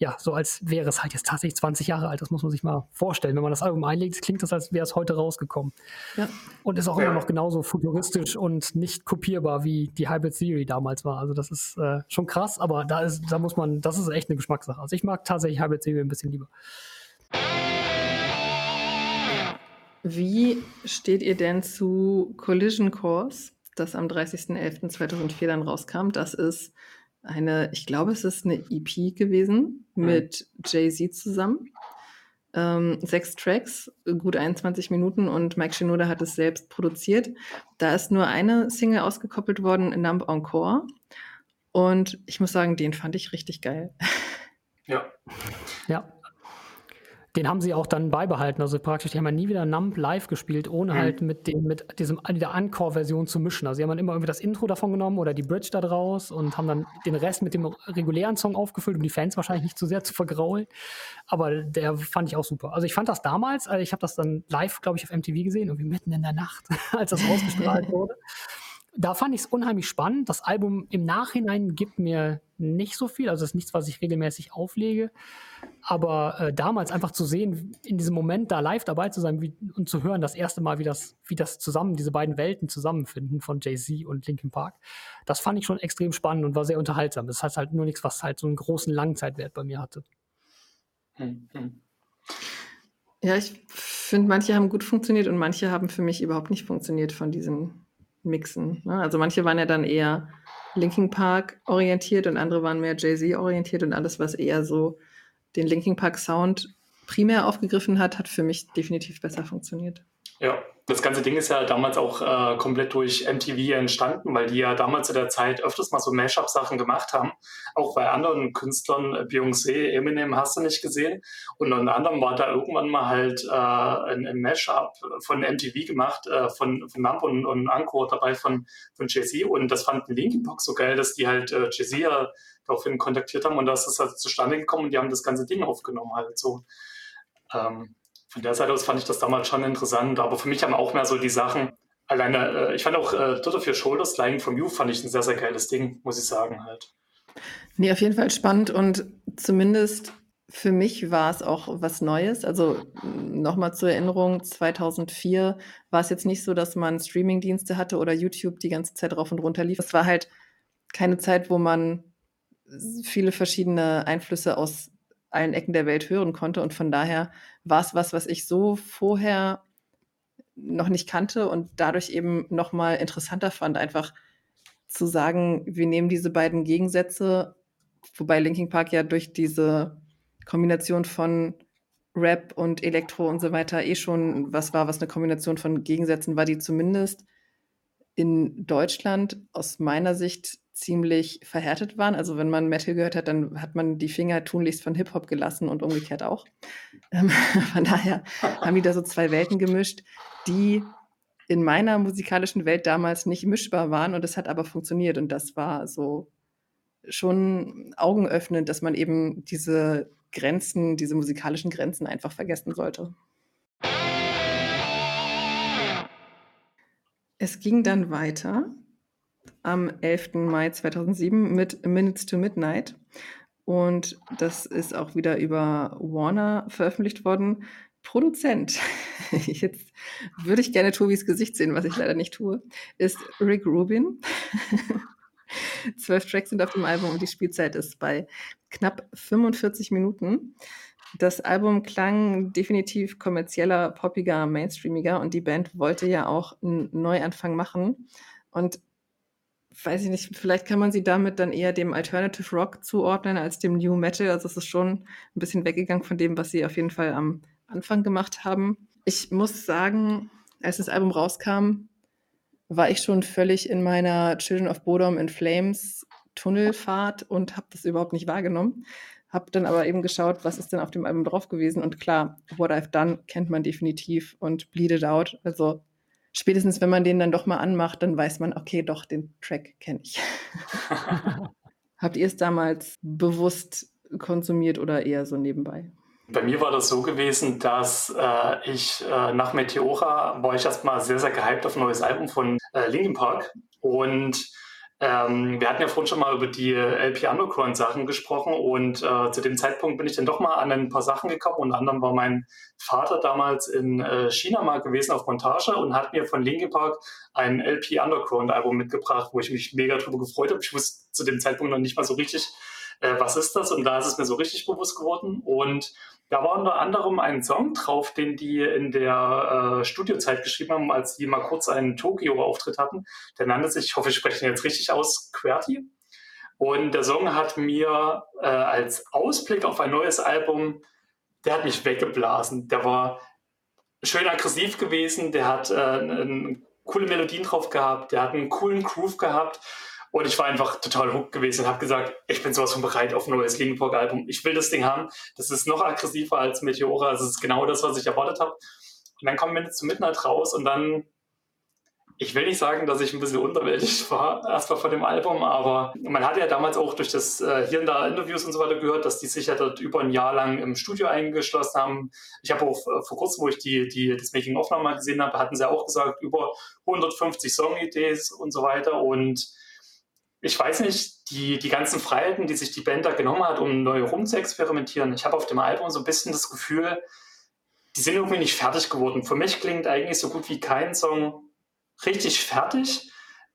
ja, so als wäre es halt jetzt tatsächlich 20 Jahre alt. Das muss man sich mal vorstellen. Wenn man das Album einlegt, klingt das, als wäre es heute rausgekommen. Ja. Und ist auch ja. immer noch genauso futuristisch und nicht kopierbar, wie die Hybrid Theory damals war. Also das ist äh, schon krass, aber da ist, da muss man, das ist echt eine Geschmackssache. Also ich mag tatsächlich Hybrid Theory ein bisschen lieber. Wie steht ihr denn zu Collision Course, das am 30.11.2004 dann rauskam? Das ist eine, ich glaube, es ist eine EP gewesen mhm. mit Jay-Z zusammen. Ähm, sechs Tracks, gut 21 Minuten und Mike Shinoda hat es selbst produziert. Da ist nur eine Single ausgekoppelt worden, Numb Encore. Und ich muss sagen, den fand ich richtig geil. Ja. Ja, den haben sie auch dann beibehalten. Also praktisch, die haben ja nie wieder Nump live gespielt, ohne mhm. halt mit dem, mit diesem, der Encore-Version zu mischen. Also sie haben dann immer irgendwie das Intro davon genommen oder die Bridge da draus und haben dann den Rest mit dem regulären Song aufgefüllt, um die Fans wahrscheinlich nicht zu sehr zu vergraulen. Aber der fand ich auch super. Also ich fand das damals, also ich habe das dann live, glaube ich, auf MTV gesehen, irgendwie mitten in der Nacht, als das ausgestrahlt wurde da fand ich es unheimlich spannend. Das Album im Nachhinein gibt mir nicht so viel, also es ist nichts, was ich regelmäßig auflege. Aber äh, damals einfach zu sehen, in diesem Moment da live dabei zu sein wie, und zu hören, das erste Mal, wie das, wie das zusammen, diese beiden Welten zusammenfinden von Jay-Z und Linkin Park, das fand ich schon extrem spannend und war sehr unterhaltsam. Das heißt halt nur nichts, was halt so einen großen Langzeitwert bei mir hatte. Hm, hm. Ja, ich finde, manche haben gut funktioniert und manche haben für mich überhaupt nicht funktioniert von diesen Mixen. Ne? Also manche waren ja dann eher Linking Park orientiert und andere waren mehr Jay-Z orientiert und alles, was eher so den Linking Park Sound primär aufgegriffen hat, hat für mich definitiv besser funktioniert. Ja, das ganze Ding ist ja damals auch äh, komplett durch MTV entstanden, weil die ja damals zu der Zeit öfters mal so Mashup-Sachen gemacht haben. Auch bei anderen Künstlern, äh, Beyoncé, Eminem hast du nicht gesehen. Und unter anderem war da irgendwann mal halt äh, ein, ein Mashup von MTV gemacht, äh, von, von Nump und, und Encore dabei von, von Jay-Z. Und das fanden Linkin Park so geil, dass die halt äh, Jay-Z ja daraufhin kontaktiert haben und das ist halt zustande gekommen und die haben das ganze Ding aufgenommen halt so. Ähm, von der Seite aus fand ich das damals schon interessant, aber für mich haben auch mehr so die Sachen, alleine, äh, ich fand auch äh, Dot of Your Shoulders, Lying From You, fand ich ein sehr, sehr geiles Ding, muss ich sagen halt. Nee, auf jeden Fall spannend und zumindest für mich war es auch was Neues. Also nochmal zur Erinnerung, 2004 war es jetzt nicht so, dass man Streamingdienste hatte oder YouTube die ganze Zeit rauf und runter lief. Es war halt keine Zeit, wo man viele verschiedene Einflüsse aus allen Ecken der Welt hören konnte. Und von daher war es was, was ich so vorher noch nicht kannte und dadurch eben noch mal interessanter fand, einfach zu sagen, wir nehmen diese beiden Gegensätze, wobei Linkin Park ja durch diese Kombination von Rap und Elektro und so weiter eh schon was war, was eine Kombination von Gegensätzen war, die zumindest in Deutschland aus meiner Sicht ziemlich verhärtet waren. Also wenn man Metal gehört hat, dann hat man die Finger tunlichst von Hip-Hop gelassen und umgekehrt auch. Ähm, von daher haben die da so zwei Welten gemischt, die in meiner musikalischen Welt damals nicht mischbar waren und es hat aber funktioniert und das war so schon augenöffnend, dass man eben diese Grenzen, diese musikalischen Grenzen einfach vergessen sollte. Es ging dann weiter am 11. Mai 2007 mit Minutes to Midnight. Und das ist auch wieder über Warner veröffentlicht worden. Produzent, jetzt würde ich gerne Tobis Gesicht sehen, was ich leider nicht tue, ist Rick Rubin. Zwölf Tracks sind auf dem Album und die Spielzeit ist bei knapp 45 Minuten. Das Album klang definitiv kommerzieller, poppiger, mainstreamiger und die Band wollte ja auch einen Neuanfang machen. Und weiß ich nicht, vielleicht kann man sie damit dann eher dem Alternative Rock zuordnen als dem New Metal. Also es ist schon ein bisschen weggegangen von dem, was sie auf jeden Fall am Anfang gemacht haben. Ich muss sagen, als das Album rauskam, war ich schon völlig in meiner Children of Bodom in Flames Tunnelfahrt und habe das überhaupt nicht wahrgenommen. Habe dann aber eben geschaut, was ist denn auf dem Album drauf gewesen. Und klar, What I've Done kennt man definitiv und Bleed It Out. Also spätestens wenn man den dann doch mal anmacht, dann weiß man, okay, doch, den Track kenne ich. Habt ihr es damals bewusst konsumiert oder eher so nebenbei? Bei mir war das so gewesen, dass äh, ich äh, nach Meteora war ich erstmal sehr, sehr gehypt auf ein neues Album von äh, Linkin Park und Ähm, wir hatten ja vorhin schon mal über die LP Underground Sachen gesprochen und äh, zu dem Zeitpunkt bin ich dann doch mal an ein paar Sachen gekommen. Unter anderem war mein Vater damals in äh, China mal gewesen auf Montage und hat mir von Linkin Park ein LP Underground Album mitgebracht, wo ich mich mega drüber gefreut habe. Ich wusste zu dem Zeitpunkt noch nicht mal so richtig, äh, was ist das und da ist es mir so richtig bewusst geworden und da war unter anderem ein Song drauf, den die in der äh, Studiozeit geschrieben haben, als die mal kurz einen Tokio-Auftritt hatten. Der nannte sich, ich hoffe, ich spreche ihn jetzt richtig aus, QWERTY. Und der Song hat mir äh, als Ausblick auf ein neues Album, der hat mich weggeblasen. Der war schön aggressiv gewesen, der hat äh, coole Melodien drauf gehabt, der hat einen coolen Groove gehabt und ich war einfach total hooked gewesen und habe gesagt, ich bin sowas von bereit auf ein neues Linkin Park Album. Ich will das Ding haben. Das ist noch aggressiver als Meteora. Das ist genau das, was ich erwartet habe. Und dann kommen wir zu Midnight raus und dann, ich will nicht sagen, dass ich ein bisschen unterwältigt war, erstmal von dem Album, aber man hat ja damals auch durch das äh, hier und da Interviews und so weiter gehört, dass die sich ja dort über ein Jahr lang im Studio eingeschlossen haben. Ich habe auch äh, vor kurzem, wo ich die, die, das Making-of nochmal gesehen habe, hatten sie auch gesagt, über 150 Song-Ideen und so weiter und ich weiß nicht, die, die ganzen Freiheiten, die sich die Band da genommen hat, um neu rum zu experimentieren. Ich habe auf dem Album so ein bisschen das Gefühl, die sind irgendwie nicht fertig geworden. Für mich klingt eigentlich so gut wie kein Song richtig fertig,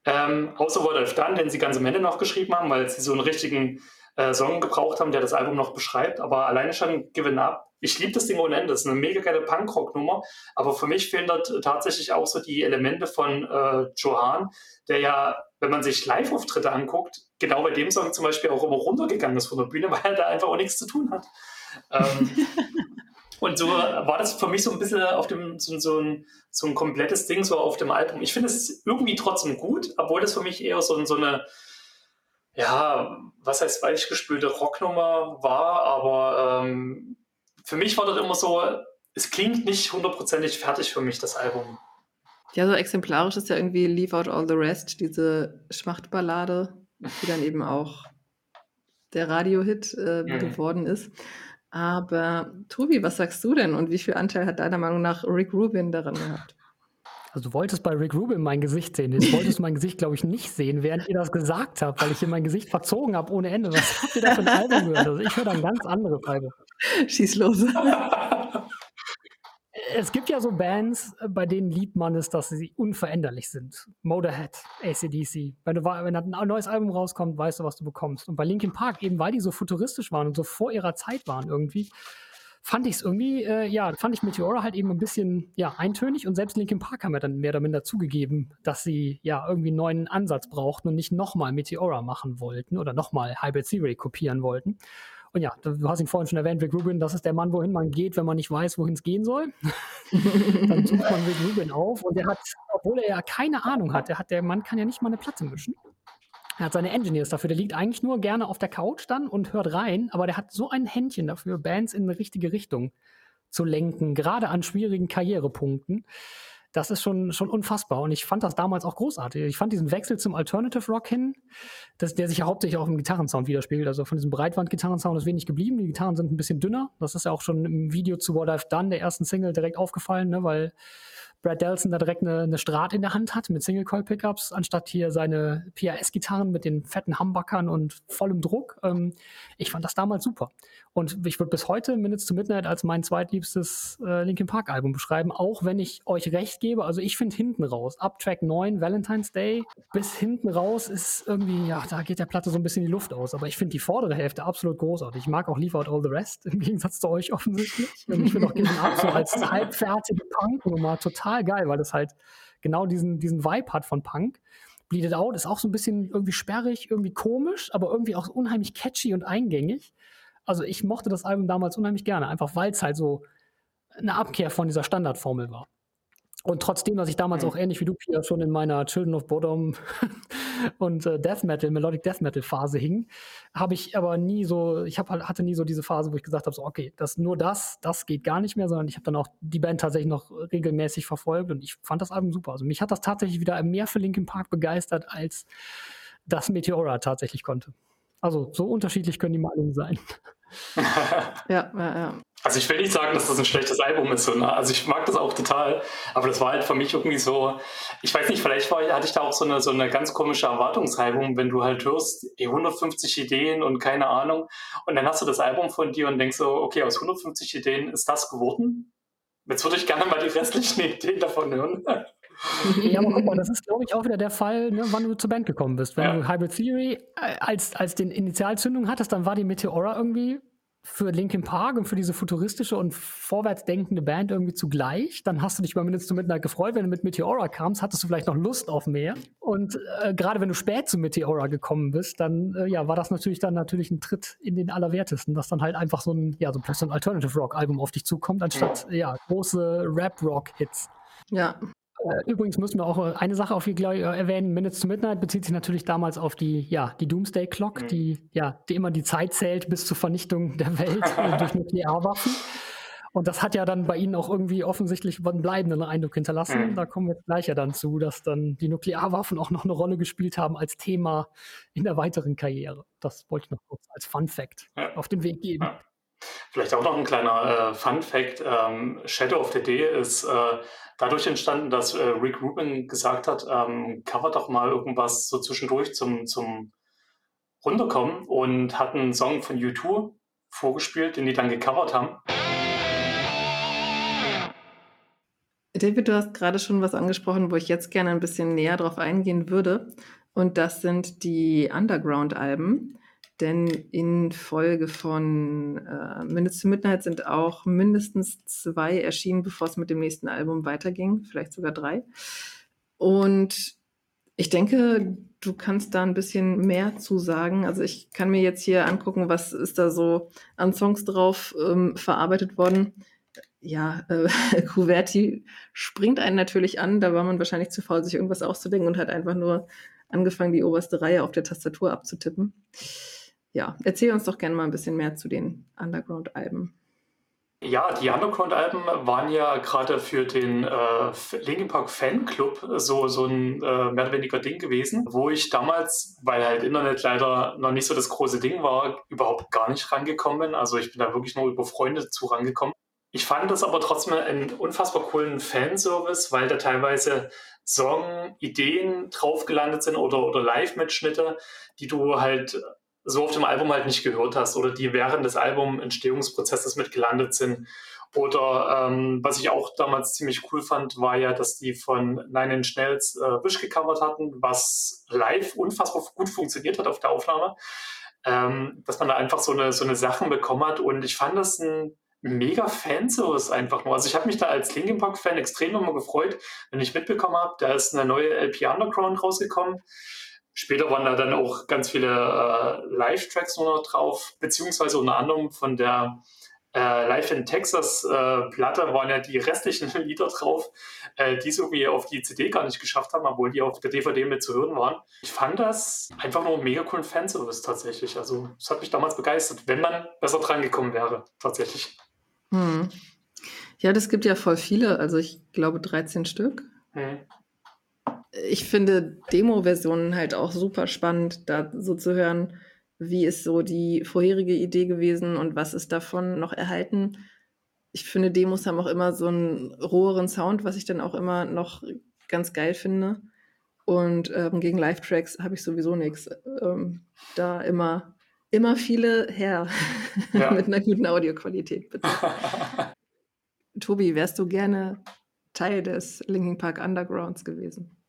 ähm, außer What I've den sie ganz am Ende noch geschrieben haben, weil sie so einen richtigen äh, Song gebraucht haben, der das Album noch beschreibt. Aber alleine schon Given Up, ich liebe das Ding ohne Ende. Das ist eine mega geile Punkrock-Nummer. Aber für mich fehlen dort tatsächlich auch so die Elemente von äh, Johan, der ja wenn man sich Live-Auftritte anguckt, genau bei dem Song zum Beispiel auch immer runtergegangen ist von der Bühne, weil er da einfach auch nichts zu tun hat. Ähm, und so war das für mich so ein bisschen auf dem, so, so, ein, so ein komplettes Ding so auf dem Album. Ich finde es irgendwie trotzdem gut, obwohl das für mich eher so, so eine, ja, was heißt weichgespülte Rocknummer war, aber ähm, für mich war das immer so, es klingt nicht hundertprozentig fertig für mich, das Album. Ja, so exemplarisch ist ja irgendwie Leave Out All the Rest, diese Schmachtballade, die dann eben auch der Radiohit äh, mhm. geworden ist. Aber Tobi, was sagst du denn und wie viel Anteil hat deiner Meinung nach Rick Rubin daran gehabt? Also du wolltest bei Rick Rubin mein Gesicht sehen. Jetzt wolltest du mein Gesicht, glaube ich, nicht sehen, während ihr das gesagt habt, weil ich hier mein Gesicht verzogen habe ohne Ende. Was habt ihr da für ein Album gehört? Also ich höre da ein ganz anderes Album. Schieß los. es gibt ja so Bands, äh, bei denen liebt man es, dass sie unveränderlich sind. Motorhead, ACDC. Wenn, du, wenn ein neues Album rauskommt, weißt du, was du bekommst. Und bei Linkin Park, eben weil die so futuristisch waren und so vor ihrer Zeit waren irgendwie, fand ich es irgendwie, äh, ja, fand ich Meteora halt eben ein bisschen, ja, eintönig. Und selbst Linkin Park haben ja dann mehr oder minder zugegeben, dass sie ja irgendwie einen neuen Ansatz brauchten und nicht nochmal Meteora machen wollten oder nochmal Hybrid Theory kopieren wollten. Und ja, du hast ihn vorhin schon erwähnt, Rick Rubin, das ist der Mann, wohin man geht, wenn man nicht weiß, wohin es gehen soll. dann sucht man Rick Rubin auf und der hat, obwohl er ja keine Ahnung hat, der, hat, der Mann kann ja nicht mal eine Platte mischen. Er hat seine Engineers dafür, der liegt eigentlich nur gerne auf der Couch dann und hört rein, aber der hat so ein Händchen dafür, Bands in eine richtige Richtung zu lenken, gerade an schwierigen Karrierepunkten das ist schon, schon unfassbar. Und ich fand das damals auch großartig. Ich fand diesen Wechsel zum Alternative Rock hin, dass der sich ja hauptsächlich auch im Gitarrensound widerspiegelt. Also von diesem Breitband-Gitarrensound ist wenig geblieben. Die Gitarren sind ein bisschen dünner. Das ist ja auch schon im Video zu What I've Done, der ersten Single, direkt aufgefallen, ne? weil Brad Delson da direkt eine, eine Strat in der Hand hat mit Single-Coil-Pickups, anstatt hier seine PRS-Gitarren mit den fetten Humbuckern und vollem Druck. Ähm, ich fand das damals super. Und ich würde bis heute Minutes to Midnight als mein zweitliebstes äh, Linkin Park Album beschreiben, auch wenn ich euch recht gebe. Also ich finde hinten raus, ab Track 9, Valentine's Day, bis hinten raus ist irgendwie, ja, da geht der Platte so ein bisschen die Luft aus. Aber ich finde die vordere Hälfte absolut großartig. Ich mag auch Leave Out All the Rest, im Gegensatz zu euch offensichtlich. Und ich finde auch Given Up so als halbfertige Punk-Nummer total total geil, weil das halt genau diesen, diesen Vibe hat von Punk. Bleed It Out ist auch so ein bisschen irgendwie sperrig, irgendwie komisch, aber irgendwie auch unheimlich catchy und eingängig. Also ich mochte das Album damals unheimlich gerne, einfach weil es halt so eine Abkehr von dieser Standardformel war. Und trotzdem, dass ich damals auch ähnlich wie du, Pia, schon in meiner Children of Bodom und äh, Death Metal, Melodic Death Metal Phase hing, habe ich aber nie so, ich hab, hatte nie so diese Phase, wo ich gesagt habe, so, okay, das, nur das, das geht gar nicht mehr, sondern ich habe dann auch die Band tatsächlich noch regelmäßig verfolgt und ich fand das Album super. Also mich hat das tatsächlich wieder mehr für Linkin Park begeistert, als das Meteora tatsächlich konnte. Also so unterschiedlich können die Meinungen sein. ja, ja, ja. Also ich will nicht sagen, dass das ein schlechtes Album ist. So? Also ich mag das auch total. Aber das war halt für mich irgendwie so, ich weiß nicht, vielleicht war, hatte ich da auch so eine, so eine ganz komische Erwartungshaltung, wenn du halt hörst, 150 Ideen und keine Ahnung. Und dann hast du das Album von dir und denkst so, okay, aus 150 Ideen ist das geworden? Jetzt würde ich gerne mal die restlichen Ideen davon hören. Ja, aber guck mal, das ist, glaube ich, auch wieder der Fall, ne, wann du zur Band gekommen bist. Wenn ja. du Hybrid Theory äh, als, als den Initialzündung hattest, dann war die Meteora irgendwie für Linkin Park und für diese futuristische und vorwärtsdenkende Band irgendwie zugleich. Dann hast du dich über Minutes to Midnight gefreut. Wenn du mit Meteora kamst, hattest du vielleicht noch Lust auf mehr. Und äh, gerade wenn du spät zu Meteora gekommen bist, dann äh, ja, war das natürlich dann natürlich ein Tritt in den Allerwertesten, dass dann halt einfach so ein, ja, so ein Alternative Rock Album auf dich zukommt, anstatt ja, große Rap Rock Hits. Ja, übrigens müssen wir auch äh, eine Sache auf die äh, erwähnen. Minutes to Midnight bezieht sich natürlich damals auf die, ja, die Doomsday Clock, mhm. die, ja, die immer die Zeit zählt bis zur Vernichtung der Welt durch Nuklearwaffen. Und das hat ja dann bei Ihnen auch irgendwie offensichtlich einen bleibenden Eindruck hinterlassen. Mhm. Da kommen wir gleich ja dann zu, dass dann die Nuklearwaffen auch noch eine Rolle gespielt haben als Thema in der weiteren Karriere. Das wollte ich noch kurz als Fun Fact auf den Weg geben. Ja. Vielleicht auch noch ein kleiner äh, Fun Fact. Ähm, Shadow of the Day ist äh, dadurch entstanden, dass äh, Rick Rubin gesagt hat, ähm, cover doch mal irgendwas so zwischendurch zum, zum Runterkommen und hat einen Song von U2 vorgespielt, den die dann gecovert haben. David, du hast gerade schon was angesprochen, wo ich jetzt gerne ein bisschen näher drauf eingehen würde. Und das sind die Underground-Alben. Denn in Folge von äh, Minutes to Midnight sind auch mindestens zwei erschienen, bevor es mit dem nächsten Album weiterging, vielleicht sogar drei. Und ich denke, du kannst da ein bisschen mehr zu sagen. Also ich kann mir jetzt hier angucken, was ist da so an Songs drauf ähm, verarbeitet worden. Ja, äh, Kuverti springt einen natürlich an. Da war man wahrscheinlich zu faul, sich irgendwas auszudenken und hat einfach nur angefangen, die oberste Reihe auf der Tastatur abzutippen ja, erzähl uns doch gerne mal ein bisschen mehr zu den Underground-Alben. Ja, die Underground-Alben waren ja gerade für den äh, Linkin Park Fanclub so, so ein äh, mehr oder weniger Ding gewesen, wo ich damals, weil halt Internet leider noch nicht so das große Ding war, überhaupt gar nicht rangekommen bin. Also ich bin da wirklich nur über Freunde zu rangekommen. Ich fand das aber trotzdem einen unfassbar coolen Fanservice, weil da teilweise Song-Ideen drauf gelandet sind oder, oder Live-Mitschnitte, die du halt so auf dem Album halt nicht gehört hast oder die während des Album-Entstehungsprozesses mit gelandet sind. Oder ähm, was ich auch damals ziemlich cool fand, war ja, dass die von Nine Inch Nails äh, Wish gecovert hatten, was live unfassbar gut funktioniert hat auf der Aufnahme. Ähm, dass man da einfach so eine, so eine Sachen bekommen hat. Und ich fand das ein mega Fanservice einfach nur. Also ich habe mich da als Linkin Park Fan extrem immer gefreut, wenn ich mitbekommen habe, da ist eine neue LP Underground rausgekommen. Später waren da dann auch ganz viele äh, Live-Tracks nur noch drauf, beziehungsweise unter anderem von der äh, Live in Texas äh, Platte waren ja die restlichen Lieder drauf, äh, die es irgendwie auf die CD gar nicht geschafft haben, obwohl die auf der DVD mit zu hören waren. Ich fand das einfach nur einen mega coolen Fanservice tatsächlich. Also es hat mich damals begeistert, wenn man besser dran gekommen wäre, tatsächlich. Hm. Ja, das gibt ja voll viele, also ich glaube 13 Stück. Hm ich finde Demo-Versionen halt auch super spannend, da so zu hören, wie ist so die vorherige Idee gewesen und was ist davon noch erhalten. Ich finde, Demos haben auch immer so einen roheren Sound, was ich dann auch immer noch ganz geil finde. Und ähm, gegen Live-Tracks habe ich sowieso nichts. Ähm, da immer, immer viele her ja. mit einer guten Audioqualität, bitte. Tobi, wärst du gerne Teil des Linkin Park Undergrounds gewesen?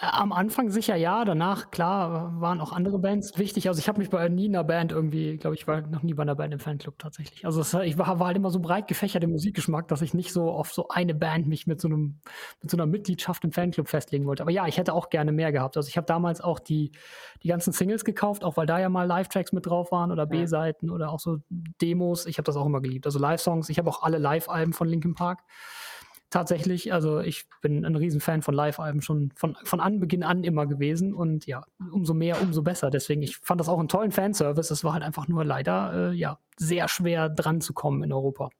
Äh, am Anfang sicher ja, danach, klar, waren auch andere Bands wichtig. Also ich habe mich bei nie einer Band irgendwie, glaube ich, war noch nie bei einer Band im Fanclub tatsächlich. Also es, ich war, war, halt immer so breit gefächert im Musikgeschmack, dass ich nicht so auf so eine Band mich mit so einem, mit so einer Mitgliedschaft im Fanclub festlegen wollte. Aber ja, ich hätte auch gerne mehr gehabt. Also ich habe damals auch die, die ganzen Singles gekauft, auch weil da ja mal Live-Tracks mit drauf waren oder B-Seiten oder auch so Demos. Ich habe das auch immer geliebt. Also Live-Songs. Ich habe auch alle Live-Alben von Linkin Park tatsächlich. Also ich bin ein Riesenfan von Live-Alben schon von, von Anbeginn an immer gewesen und ja, umso mehr, umso besser. Deswegen, ich fand das auch einen tollen Fanservice. Es war halt einfach nur leider, äh, ja, sehr schwer dran zu kommen in Europa.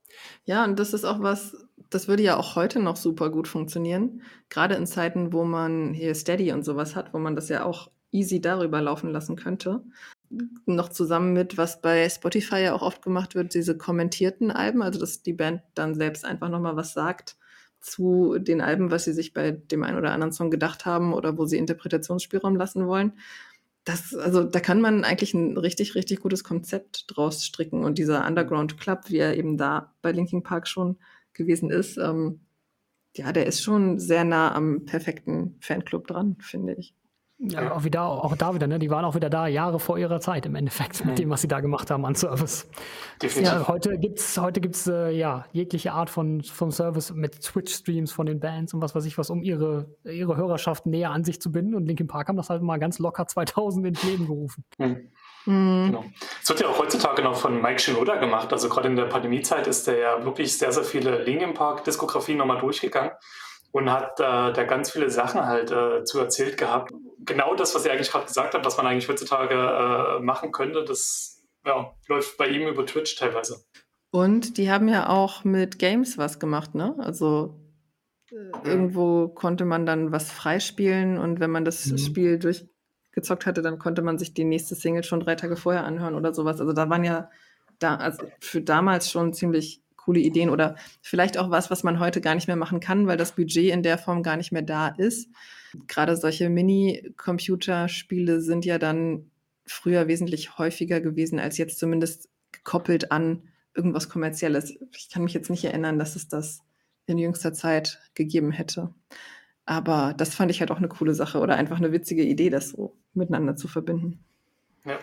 Ja, und das ist auch was, das würde ja auch heute noch super gut funktionieren. Gerade in Zeiten, wo man hier Steady und sowas hat, wo man das ja auch easy darüber laufen lassen könnte. noch zusammen mit, was bei Spotify ja auch oft gemacht wird, diese kommentierten Alben, also dass die Band dann selbst einfach nochmal was sagt zu den Alben, was sie sich bei dem einen oder anderen Song gedacht haben oder wo sie Interpretationsspielraum lassen wollen. Das, also da kann man eigentlich ein richtig, richtig gutes Konzept draus stricken. Und dieser Underground Club, wie er eben da bei Linkin Park schon gewesen ist, ähm, ja, der ist schon sehr nah am perfekten Fanclub dran, finde ich. Ja, auch, wieder, auch da wieder, ne? die waren auch wieder da, Jahre vor ihrer Zeit im Endeffekt, mit dem, was sie da gemacht haben an Service. Definitiv. Ja, heute gibt es heute gibt's, äh, ja, jegliche Art von, von Service mit Twitch-Streams von den Bands und was weiß ich was, um ihre, ihre Hörerschaft näher an sich zu binden. Und Linkin Park haben das halt mal ganz locker 2000 ins Leben gerufen. Mhm. Mhm. Genau. Es wird ja auch heutzutage noch von Mike Shinoda gemacht. Also gerade in der Pandemiezeit ist der ja wirklich sehr, sehr viele Linkin Park-Diskografien nochmal durchgegangen und hat äh, da ganz viele Sachen halt äh, zu erzählt gehabt. Genau das, was er eigentlich gerade gesagt hat, was man eigentlich heutzutage äh, machen könnte, das ja, läuft bei ihm über Twitch teilweise. Und die haben ja auch mit Games was gemacht, ne? Also äh, mhm. irgendwo konnte man dann was freispielen und wenn man das mhm. Spiel durchgezockt hatte, dann konnte man sich die nächste Single schon drei Tage vorher anhören oder sowas. Also da waren ja da, also für damals schon ziemlich coole Ideen oder vielleicht auch was, was man heute gar nicht mehr machen kann, weil das Budget in der Form gar nicht mehr da ist. Gerade solche Mini-Computerspiele sind ja dann früher wesentlich häufiger gewesen als jetzt zumindest gekoppelt an irgendwas Kommerzielles. Ich kann mich jetzt nicht erinnern, dass es das in jüngster Zeit gegeben hätte. Aber das fand ich halt auch eine coole Sache oder einfach eine witzige Idee, das so miteinander zu verbinden. Ja.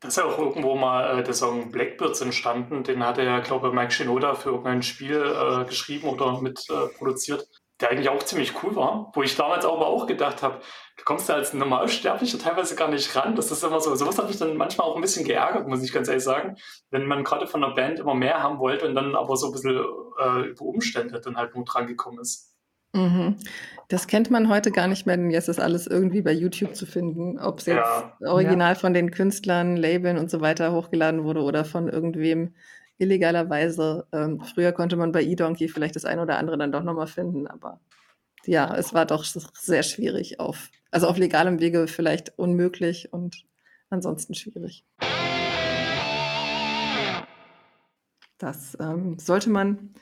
Da ist ja auch irgendwo mal äh, der Song Blackbirds entstanden. Den hat ja, glaube ich, Mike Shinoda für irgendein Spiel äh, geschrieben oder mit äh, produziert, der eigentlich auch ziemlich cool war. Wo ich damals aber auch gedacht habe, du kommst da als Normalsterblicher teilweise gar nicht ran. Das ist immer so. Sowas hat mich dann manchmal auch ein bisschen geärgert, muss ich ganz ehrlich sagen. Wenn man gerade von der Band immer mehr haben wollte und dann aber so ein bisschen äh, über Umstände dann halt nur dran gekommen ist. Mhm. Das kennt man heute gar nicht mehr, denn jetzt ist alles irgendwie bei YouTube zu finden. Ob es jetzt ja. original ja. von den Künstlern, Labeln und so weiter hochgeladen wurde oder von irgendwem illegalerweise. Ähm, früher konnte man bei eDonkey vielleicht das eine oder andere dann doch nochmal finden, aber ja, es war doch sehr schwierig auf, also auf legalem Wege vielleicht unmöglich und ansonsten schwierig. Das ähm, sollte man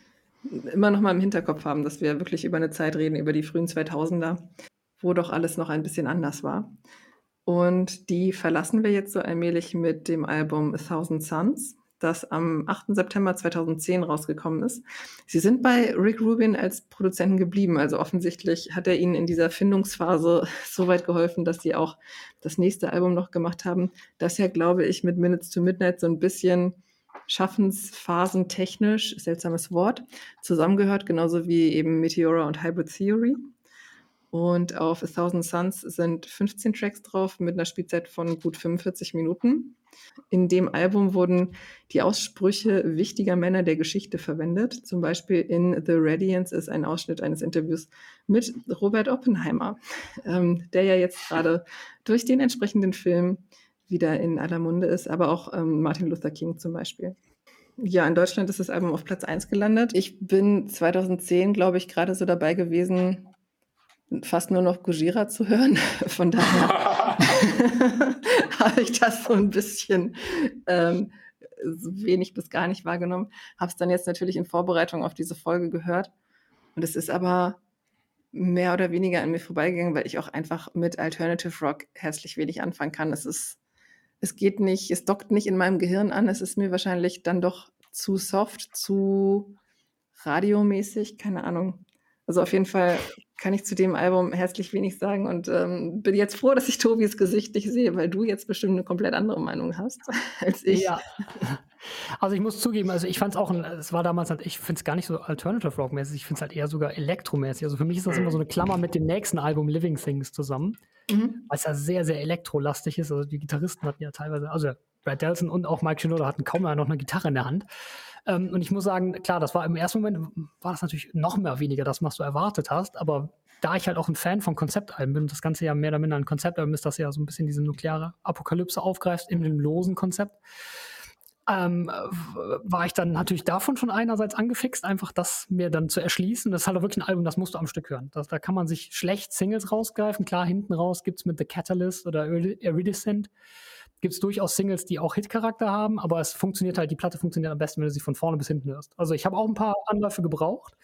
immer noch mal im Hinterkopf haben, dass wir wirklich über eine Zeit reden, über die frühen 2000er, wo doch alles noch ein bisschen anders war. Und die verlassen wir jetzt so allmählich mit dem Album A Thousand Suns, das am 8. September 2010 rausgekommen ist. Sie sind bei Rick Rubin als Produzenten geblieben. Also offensichtlich hat er ihnen in dieser Findungsphase so weit geholfen, dass sie auch das nächste Album noch gemacht haben, das ja, glaube ich, mit Minutes to Midnight so ein bisschen Schaffensphasen technisch, seltsames Wort, zusammengehört, genauso wie eben Meteora und Hybrid Theory. Und auf A Thousand Suns sind 15 Tracks drauf mit einer Spielzeit von gut 45 Minuten. In dem Album wurden die Aussprüche wichtiger Männer der Geschichte verwendet. Zum Beispiel in The Radiance ist ein Ausschnitt eines Interviews mit Robert Oppenheimer, ähm, der ja jetzt gerade durch den entsprechenden Film wieder in aller Munde ist, aber auch ähm, Martin Luther King zum Beispiel. Ja, in Deutschland ist das Album auf Platz 1 gelandet. Ich bin 2010, glaube ich, gerade so dabei gewesen, fast nur noch Gujira zu hören. Von daher habe ich das so ein bisschen ähm, wenig bis gar nicht wahrgenommen. Habe es dann jetzt natürlich in Vorbereitung auf diese Folge gehört. Und es ist aber mehr oder weniger an mir vorbeigegangen, weil ich auch einfach mit Alternative Rock herzlich wenig anfangen kann. Es ist es geht nicht, es dockt nicht in meinem Gehirn an. Es ist mir wahrscheinlich dann doch zu soft, zu radiomäßig, keine Ahnung. Also auf jeden Fall kann ich zu dem Album herzlich wenig sagen und ähm, bin jetzt froh, dass ich Tobis Gesicht nicht sehe, weil du jetzt bestimmt eine komplett andere Meinung hast als ich. Ja. Also ich muss zugeben, also ich fand es auch, es war damals, halt, ich finde es gar nicht so Alternative Rock mäßig, ich finde es halt eher sogar elektromäßig. Also für mich ist das immer so eine Klammer mit dem nächsten Album Living Things zusammen, mhm. weil es ja sehr, sehr elektrolastig ist. Also die Gitarristen hatten ja teilweise, also Brad Delson und auch Mike Shinoda hatten kaum noch eine Gitarre in der Hand. Ähm, und ich muss sagen, klar, das war im ersten Moment, war das natürlich noch mehr weniger das, was du erwartet hast, aber da ich halt auch ein Fan von Konzeptalben bin und das Ganze ja mehr oder minder ein Konzeptalbum ist, das ja so ein bisschen diese nukleare Apokalypse aufgreift in dem losen Konzept, ähm, war ich dann natürlich davon schon einerseits angefixt, einfach das mir dann zu erschließen. Das ist halt auch wirklich ein Album, das musst du am Stück hören. Das, da kann man sich schlecht Singles rausgreifen. Klar, hinten raus gibt es mit The Catalyst oder Iridescent gibt es durchaus Singles, die auch Hit-Charakter haben, aber es funktioniert halt, die Platte funktioniert am besten, wenn du sie von vorne bis hinten hörst. Also ich habe auch ein paar Anläufe gebraucht.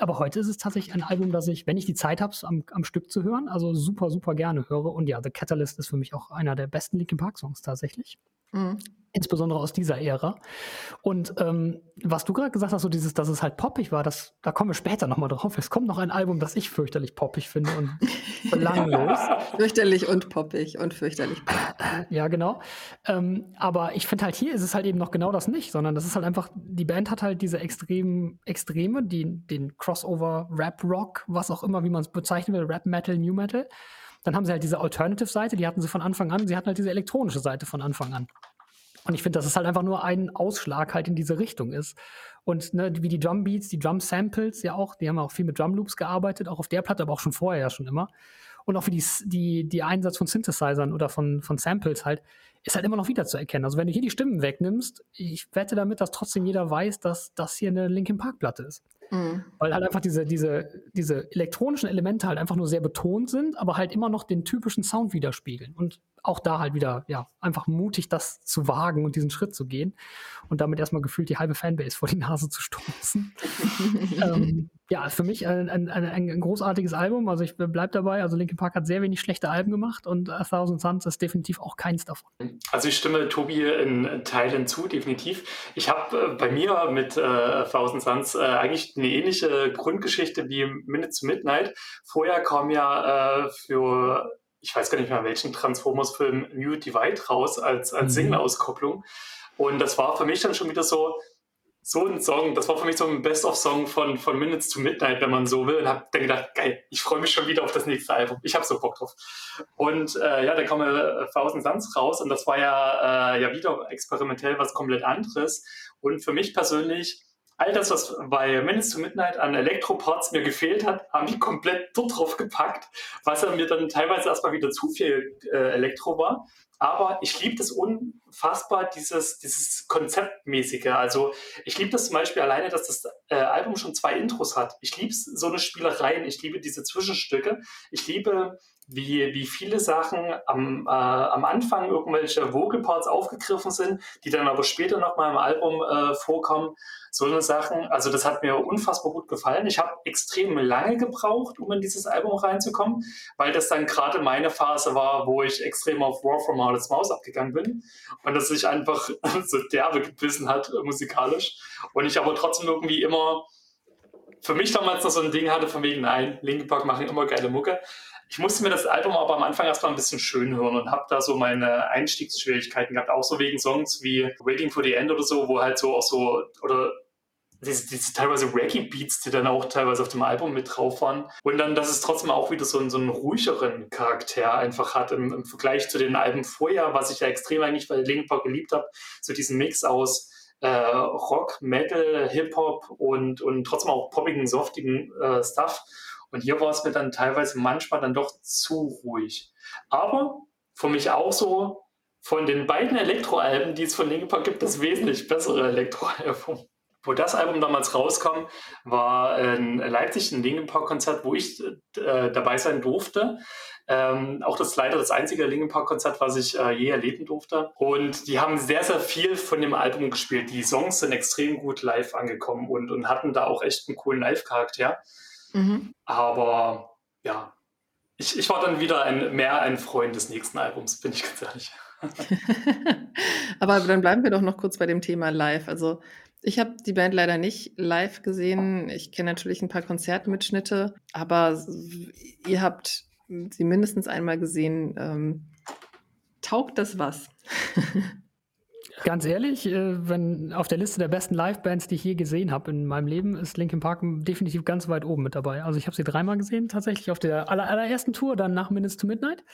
Aber heute ist es tatsächlich ein Album, das ich, wenn ich die Zeit habe, am, am Stück zu hören, also super, super gerne höre. Und ja, The Catalyst ist für mich auch einer der besten Linkin Park Songs tatsächlich. Mhm insbesondere aus dieser Ära. Und ähm, was du gerade gesagt hast, so dieses, dass es halt poppig war, das, da kommen wir später nochmal drauf. Es kommt noch ein Album, das ich fürchterlich poppig finde und belanglos. fürchterlich und poppig und fürchterlich poppig. Ja, genau. Ähm, aber ich finde halt hier ist es halt eben noch genau das nicht, sondern das ist halt einfach, die Band hat halt diese extremen Extreme, die, den Crossover, Rap, Rock, was auch immer, wie man es bezeichnen will, Rap, Metal, New Metal. Dann haben sie halt diese Alternative-Seite, die hatten sie von Anfang an, sie hatten halt diese elektronische Seite von Anfang an. Und ich finde, dass es halt einfach nur ein Ausschlag halt in diese Richtung ist. Und ne, wie die Drum Beats, die Drum Samples ja auch, die haben auch viel mit Drum Loops gearbeitet, auch auf der Platte, aber auch schon vorher ja schon immer. Und auch wie die, die, die Einsatz von Synthesizern oder von, von Samples halt, ist halt immer noch wieder zu erkennen. Also wenn du hier die Stimmen wegnimmst, ich wette damit, dass trotzdem jeder weiß, dass das hier eine Linkin Park Platte ist. Mhm. Weil halt einfach diese, diese, diese elektronischen Elemente halt einfach nur sehr betont sind, aber halt immer noch den typischen Sound widerspiegeln. Und auch da halt wieder, ja, einfach mutig das zu wagen und diesen Schritt zu gehen und damit erstmal gefühlt die halbe Fanbase vor die Nase zu stoßen. ähm, ja, für mich ein, ein, ein, ein, großartiges Album. Also ich bleibe dabei. Also Linkin Park hat sehr wenig schlechte Alben gemacht und A Thousand Suns ist definitiv auch keins davon. Also ich stimme Tobi in Teilen zu, definitiv. Ich habe äh, bei mir mit äh, A Thousand Suns äh, eigentlich eine ähnliche Grundgeschichte wie Minute to Midnight. Vorher kam ja äh, für ich weiß gar nicht mehr welchen Transformers-Film New Divide raus als, als mhm. Single-Auskopplung. Und das war für mich dann schon wieder so, so ein Song, das war für mich so ein Best-of-Song von, von Minutes to Midnight, wenn man so will. Und habe dann gedacht, geil, ich freue mich schon wieder auf das nächste Album. Ich habe so Bock drauf. Und äh, ja, da kam äh, Thousand Suns raus und das war ja, äh, ja wieder experimentell was komplett anderes. Und für mich persönlich all das, was bei Minutes to Midnight an Elektroparts mir gefehlt hat, haben die komplett dort drauf gepackt, was mir dann teilweise erstmal wieder zu viel äh, Elektro war. Aber ich liebe das unfassbar, dieses, dieses Konzeptmäßige. Also ich liebe das zum Beispiel alleine, dass das äh, Album schon zwei Intros hat. Ich liebe so eine Spielereien, ich liebe diese Zwischenstücke. Ich liebe wie, wie viele Sachen am, äh, am Anfang irgendwelche Vocal-Parts aufgegriffen sind, die dann aber später nochmal im Album äh, vorkommen. So eine Sachen, also das hat mir unfassbar gut gefallen. Ich habe extrem lange gebraucht, um in dieses Album reinzukommen, weil das dann gerade meine Phase war, wo ich extrem auf War from Hardest Mouse abgegangen bin und das sich einfach so derbe gebissen hat äh, musikalisch und ich aber trotzdem irgendwie immer für mich damals noch so ein Ding hatte von wegen, nein, Linkin Park machen immer geile Mucke. Ich musste mir das Album aber am Anfang erstmal ein bisschen schön hören und habe da so meine Einstiegsschwierigkeiten gehabt, auch so wegen Songs wie Waiting for the End oder so, wo halt so auch so, oder diese, diese teilweise Reggae-Beats, die dann auch teilweise auf dem Album mit drauf waren. Und dann, dass es trotzdem auch wieder so einen, so einen ruhigeren Charakter einfach hat im, im Vergleich zu den Alben vorher, was ich ja extrem eigentlich bei Linkin Park geliebt habe, so diesen Mix aus äh, Rock, Metal, Hip-Hop und, und trotzdem auch poppigen, softigen äh, Stuff. Und hier war es mir dann teilweise manchmal dann doch zu ruhig. Aber für mich auch so, von den beiden Elektroalben, die es von Linkin Park gibt, das wesentlich bessere Elektroalbum. Wo das Album damals rauskam, war in Leipzig ein Linkin Park Konzert, wo ich äh, dabei sein durfte. Ähm, auch das leider das einzige Linkin Park Konzert, was ich äh, je erleben durfte. Und die haben sehr, sehr viel von dem Album gespielt. Die Songs sind extrem gut live angekommen und, und hatten da auch echt einen coolen Live-Charakter. Mhm. Aber ja, ich, ich war dann wieder ein, mehr ein Freund des nächsten Albums, bin ich ganz ehrlich. Aber dann bleiben wir doch noch kurz bei dem Thema Live. Also ich habe die Band leider nicht live gesehen. Ich kenne natürlich ein paar Konzertmitschnitte, aber ihr habt sie mindestens einmal gesehen. Ähm, taugt das was? Ganz ehrlich, äh, wenn auf der Liste der besten Live-Bands, die ich je gesehen habe in meinem Leben, ist Linkin Park definitiv ganz weit oben mit dabei. Also ich habe sie dreimal gesehen, tatsächlich auf der aller, allerersten Tour, dann nach Minutes to Midnight.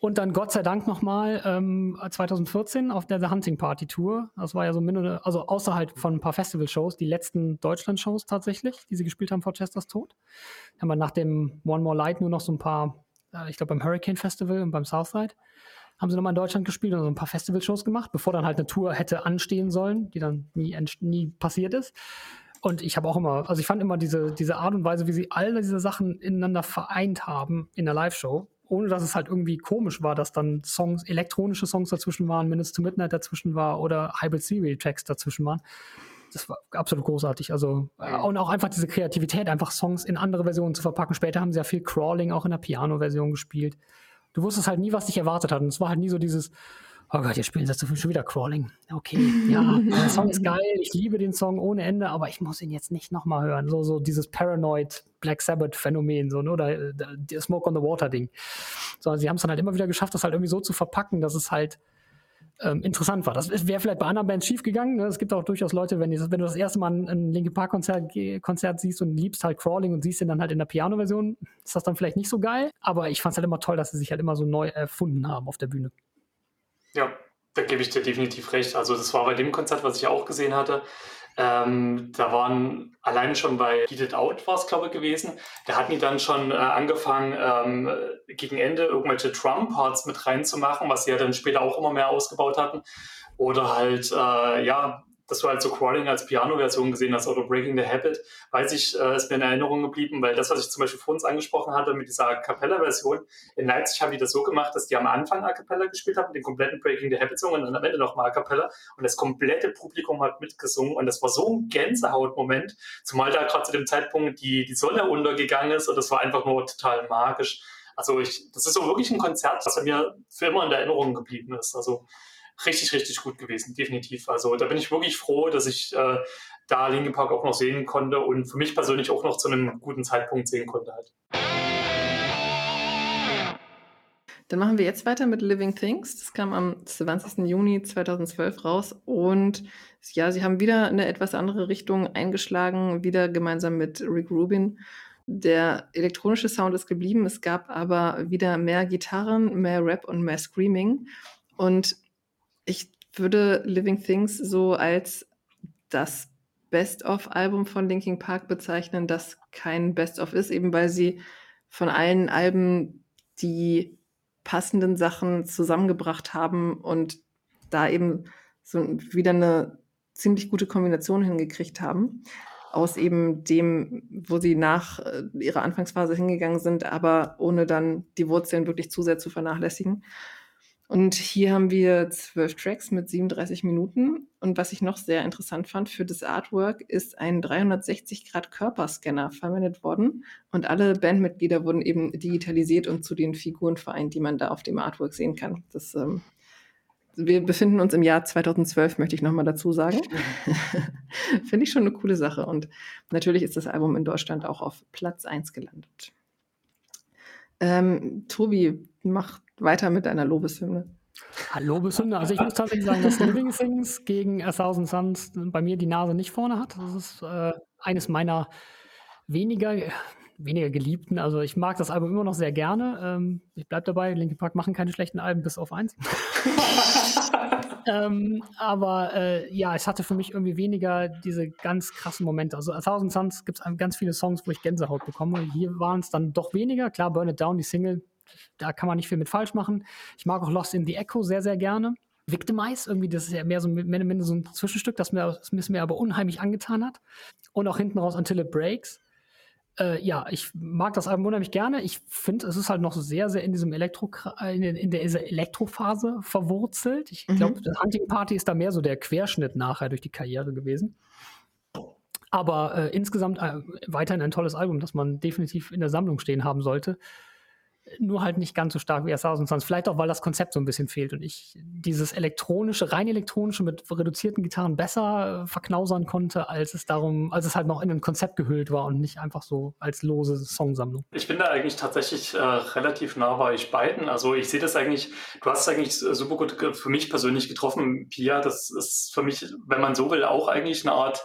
Und dann Gott sei Dank nochmal ähm, 2014 auf der The Hunting Party Tour. Das war ja so mindere, also außerhalb von ein paar Festival-Shows, die letzten Deutschland-Shows tatsächlich, die sie gespielt haben vor Chesters Tod. Haben wir nach dem One More Light nur noch so ein paar, äh, ich glaube beim Hurricane Festival und beim Southside haben sie nochmal in Deutschland gespielt und so ein paar Festivalshows gemacht, bevor dann halt eine Tour hätte anstehen sollen, die dann nie, nie passiert ist. Und ich habe auch immer, also ich fand immer diese, diese Art und Weise, wie sie all diese Sachen ineinander vereint haben in der Live-Show, ohne dass es halt irgendwie komisch war, dass dann Songs, elektronische Songs dazwischen waren, Minutes to Midnight dazwischen war oder Hybrid Theory Tracks dazwischen waren. Das war absolut großartig. Also, äh, und auch einfach diese Kreativität, einfach Songs in andere Versionen zu verpacken. Später haben sie ja viel Crawling auch in der Piano-Version gespielt. Du wusstest halt nie, was dich erwartet hat. Und es war halt nie so dieses, oh Gott, jetzt spielen sie schon wieder Crawling. Okay, ja, der Song ist geil, ich liebe den Song ohne Ende, aber ich muss ihn jetzt nicht nochmal hören. So, so dieses Paranoid Black Sabbath Phänomen, so, ne? oder äh, der Smoke on the Water Ding. So, also sie haben es dann halt immer wieder geschafft, das halt irgendwie so zu verpacken, dass es halt ähm, interessant war. Das wäre vielleicht bei anderen Bands schiefgegangen. Ne? Es gibt auch durchaus Leute, wenn, wenn du das erste Mal ein, ein Linkin Park Konzert, Konzert siehst und liebst halt Crawling und siehst ihn dann halt in der Piano-Version, ist das dann vielleicht nicht so geil. Aber ich fand es halt immer toll, dass sie sich halt immer so neu erfunden haben auf der Bühne. Ja, da gebe ich dir definitiv recht. Also das war bei dem Konzert, was ich auch gesehen hatte. Ähm, da waren alleine schon bei Heat It Out war es, glaube ich, gewesen. Da hatten die dann schon äh, angefangen, ähm, gegen Ende irgendwelche Drum-Parts mit reinzumachen, was sie ja dann später auch immer mehr ausgebaut hatten. Oder halt, äh, ja, dass du halt so Crawling als Piano-Version gesehen hast oder Breaking the Habit, weiß ich, äh, ist mir in Erinnerung geblieben, weil das, was ich zum Beispiel vor uns angesprochen hatte mit dieser A Cappella-Version, in Leipzig haben die das so gemacht, dass die am Anfang A Cappella gespielt haben, den kompletten Breaking the Habit-Song und dann am Ende nochmal A Cappella und das komplette Publikum hat mitgesungen und das war so ein Gänsehaut-Moment, zumal da gerade zu dem Zeitpunkt die, die Sonne untergegangen ist und das war einfach nur total magisch. Also ich, das ist so wirklich ein Konzert, das mir für immer in der Erinnerung geblieben ist. Also richtig, richtig gut gewesen, definitiv. Also da bin ich wirklich froh, dass ich äh, da Linkin Park auch noch sehen konnte und für mich persönlich auch noch zu einem guten Zeitpunkt sehen konnte halt. Dann machen wir jetzt weiter mit Living Things. Das kam am 20. Juni 2012 raus und ja, sie haben wieder eine etwas andere Richtung eingeschlagen, wieder gemeinsam mit Rick Rubin. Der elektronische Sound ist geblieben, es gab aber wieder mehr Gitarren, mehr Rap und mehr Screaming. Und ich würde Living Things so als das Best-of-Album von Linkin Park bezeichnen, das kein Best-of ist, eben weil sie von allen Alben die passenden Sachen zusammengebracht haben und da eben so wieder eine ziemlich gute Kombination hingekriegt haben aus eben dem, wo sie nach äh, ihrer Anfangsphase hingegangen sind, aber ohne dann die Wurzeln wirklich zu sehr zu vernachlässigen. Und hier haben wir zwölf Tracks mit 37 Minuten. Und was ich noch sehr interessant fand für das Artwork, ist ein 360-Grad-Körperscanner verwendet worden. Und alle Bandmitglieder wurden eben digitalisiert und zu den Figuren vereint, die man da auf dem Artwork sehen kann. Das, ähm, wir befinden uns im Jahr 2012, möchte ich nochmal dazu sagen. Finde ich schon eine coole Sache. Und natürlich ist das Album in Deutschland auch auf Platz 1 gelandet. Ähm, Tobi, mach weiter mit deiner Lobeshymne. Lobeshymne. Also ich muss tatsächlich sagen, dass Living Things gegen A Thousand Suns bei mir die Nase nicht vorne hat. Das ist äh, eines meiner weniger, weniger geliebten. Also ich mag das Album immer noch sehr gerne. Ähm, ich bleibe dabei, Linkin Park machen keine schlechten Alben, bis auf eins. ähm, aber äh, ja, es hatte für mich irgendwie weniger diese ganz krassen Momente. Also A Thousand Suns gibt es ganz viele Songs, wo ich Gänsehaut bekomme. Hier waren es dann doch weniger. Klar, Burn It Down, die Single, da kann man nicht viel mit falsch machen. Ich mag auch Lost in the Echo sehr, sehr gerne. Victimize, irgendwie, das ist ja mehr so, mehr, mehr so ein Zwischenstück, das mir, das mir aber unheimlich angetan hat. Und auch hinten raus Until It Breaks. Äh, ja, ich mag das Album unheimlich gerne. Ich finde, es ist halt noch sehr, sehr in diesem Elektro, in, in der Elektrophase verwurzelt. Ich glaube, mhm. Hunting Party ist da mehr so der Querschnitt nachher durch die Karriere gewesen. Aber äh, insgesamt äh, weiterhin ein tolles Album, das man definitiv in der Sammlung stehen haben sollte nur halt nicht ganz so stark wie Thousand Suns. Vielleicht auch, weil das Konzept so ein bisschen fehlt und ich dieses elektronische, rein elektronische mit reduzierten Gitarren besser äh, verknausern konnte, als es darum, als es halt noch in ein Konzept gehüllt war und nicht einfach so als lose Songsammlung. Ich bin da eigentlich tatsächlich äh, relativ nah bei euch beiden. Also ich sehe das eigentlich, du hast es eigentlich super gut für mich persönlich getroffen, Pia. Das ist für mich, wenn man so will, auch eigentlich eine Art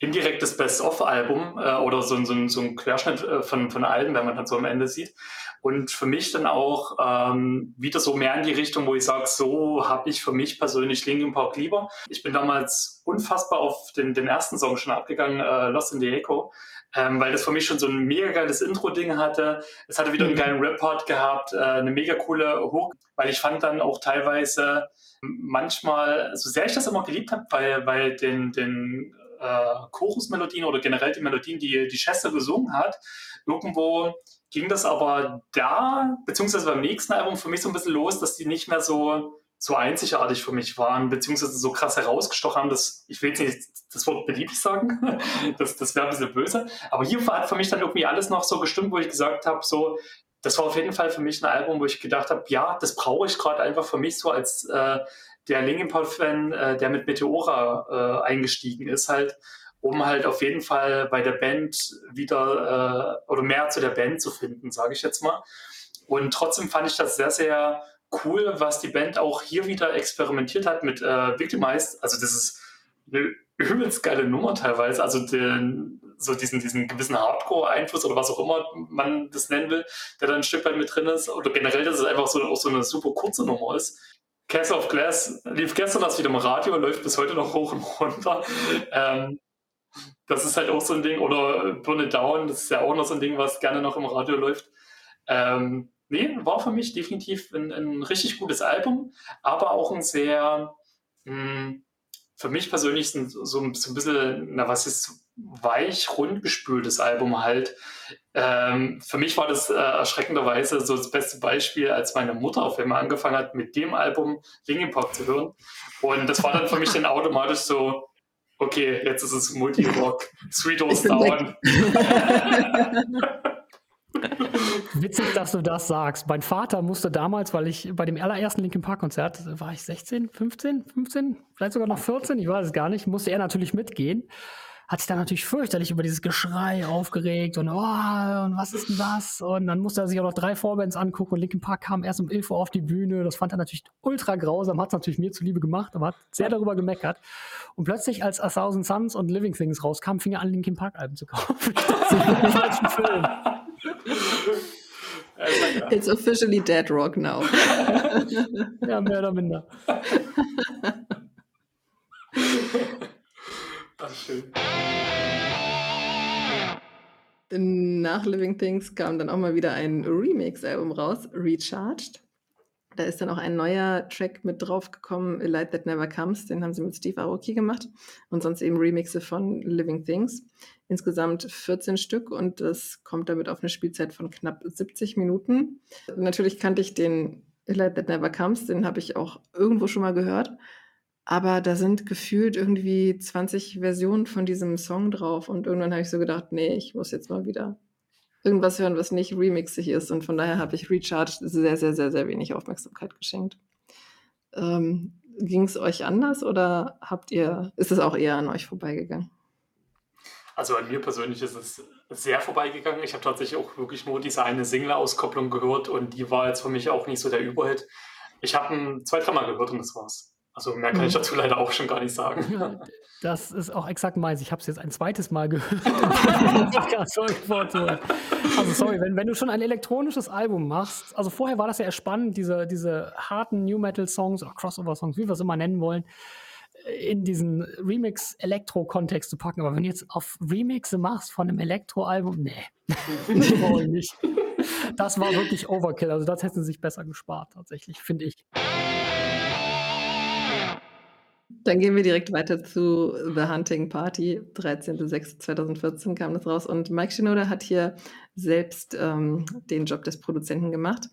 indirektes Best-of-Album äh, oder so, so, so ein Querschnitt äh, von, von Alben, wenn man dann so am Ende sieht. Und für mich dann auch ähm, wieder so mehr in die Richtung, wo ich sage, so habe ich für mich persönlich Linkin Park lieber. Ich bin damals unfassbar auf den, den ersten Song schon abgegangen, äh, Lost in the Echo. Ähm, weil das für mich schon so ein mega geiles Intro-Ding hatte. Es hatte wieder einen geilen Rap-Part gehabt, äh, eine mega coole Hook, weil ich fand dann auch teilweise manchmal, so sehr ich das immer geliebt habe, weil, weil den, den äh, Chorusmelodien oder generell die Melodien, die, die Chester gesungen hat. Irgendwo ging das aber da, beziehungsweise beim nächsten Album für mich so ein bisschen los, dass die nicht mehr so, so einzigartig für mich waren, beziehungsweise so krass herausgestochen haben, dass ich will jetzt nicht das Wort beliebig sagen, das, das wäre ein bisschen böse, aber hier hat für mich dann irgendwie alles noch so gestimmt, wo ich gesagt habe, so, das war auf jeden Fall für mich ein Album, wo ich gedacht habe, ja, das brauche ich gerade einfach für mich so als äh, der Linkin Park-Fan, äh, der mit Meteora äh, eingestiegen ist, halt, um halt auf jeden Fall bei der Band wieder äh, oder mehr zu der Band zu finden, sage ich jetzt mal. Und trotzdem fand ich das sehr, sehr cool, was die Band auch hier wieder experimentiert hat mit äh, Victimized. Also das ist eine übelst geile Nummer teilweise. Also den, so diesen, diesen gewissen Hardcore-Einfluss oder was auch immer man das nennen will, der da ein Stück weit mit drin ist. Oder generell, dass es einfach so, auch so eine super kurze Nummer ist. Castle of Glass lief gestern erst wieder im Radio, läuft bis heute noch hoch und runter. Ähm, das ist halt auch so ein Ding. Oder Burn It Down, das ist ja auch noch so ein Ding, was gerne noch im Radio läuft. Ähm, nee, war für mich definitiv ein, ein, richtig gutes Album, aber auch ein sehr, mh, hm, für mich persönlich so, so, ein bisschen, na was ist, weich rundgespültes Album halt. Ähm, für mich war das äh, erschreckenderweise so das beste Beispiel, als meine Mutter auf einmal angefangen hat, mit dem Album Linkin Park zu hören. Und das war dann für mich dann automatisch so, okay, jetzt ist es Multi-Rock, Sweet Old Down. Witzig, dass du das sagst. Mein Vater musste damals, weil ich bei dem allerersten Linkin Park Konzert, war ich 16, 15, 15, vielleicht sogar noch 14, ich weiß es gar nicht, musste er natürlich mitgehen hat sich dann natürlich fürchterlich über dieses Geschrei aufgeregt und, oh, und was ist denn das? Und dann musste er sich auch noch drei Vorbands angucken und Linkin Park kam erst um 11 Uhr auf die Bühne. Das fand er natürlich ultra grausam, hat es natürlich mir zuliebe gemacht, aber hat sehr darüber gemeckert. Und plötzlich, als A Thousand Suns und Living Things rauskam, fing er an, Linkin Park Alben zu kaufen. Film. It's officially dead rock now. ja, mehr oder minder. Das ist schön. Nach Living Things kam dann auch mal wieder ein Remix-Album raus, Recharged. Da ist dann auch ein neuer Track mit draufgekommen, A Light That Never Comes. Den haben sie mit Steve Aoki gemacht. Und sonst eben Remixe von Living Things. Insgesamt 14 Stück und das kommt damit auf eine Spielzeit von knapp 70 Minuten. Natürlich kannte ich den A Light That Never Comes, den habe ich auch irgendwo schon mal gehört. Aber da sind gefühlt irgendwie 20 Versionen von diesem Song drauf. Und irgendwann habe ich so gedacht, nee, ich muss jetzt mal wieder irgendwas hören, was nicht remixig ist. Und von daher habe ich Recharge sehr, sehr, sehr, sehr wenig Aufmerksamkeit geschenkt. Ähm, Ging es euch anders oder habt ihr, ist es auch eher an euch vorbeigegangen? Also an mir persönlich ist es sehr vorbeigegangen. Ich habe tatsächlich auch wirklich nur diese eine Single-Auskopplung gehört und die war jetzt für mich auch nicht so der Überhit. Ich habe ihn zwei, dreimal gehört und das war's. Also mehr kann ich mhm. dazu leider auch schon gar nicht sagen. Ja, das ist auch exakt meins. Ich habe es jetzt ein zweites Mal gehört. also sorry, wenn, wenn du schon ein elektronisches Album machst, also vorher war das ja spannend, diese, diese harten New Metal Songs oder Crossover Songs, wie wir es immer nennen wollen, in diesen Remix-Elektro-Kontext zu packen. Aber wenn du jetzt auf Remixe machst von einem Elektro-Album, nee, das nicht. Das war wirklich Overkill. Also das hätten sie sich besser gespart, tatsächlich, finde ich. Dann gehen wir direkt weiter zu The Hunting Party. 13.06.2014 kam das raus. Und Mike Shinoda hat hier selbst ähm, den Job des Produzenten gemacht.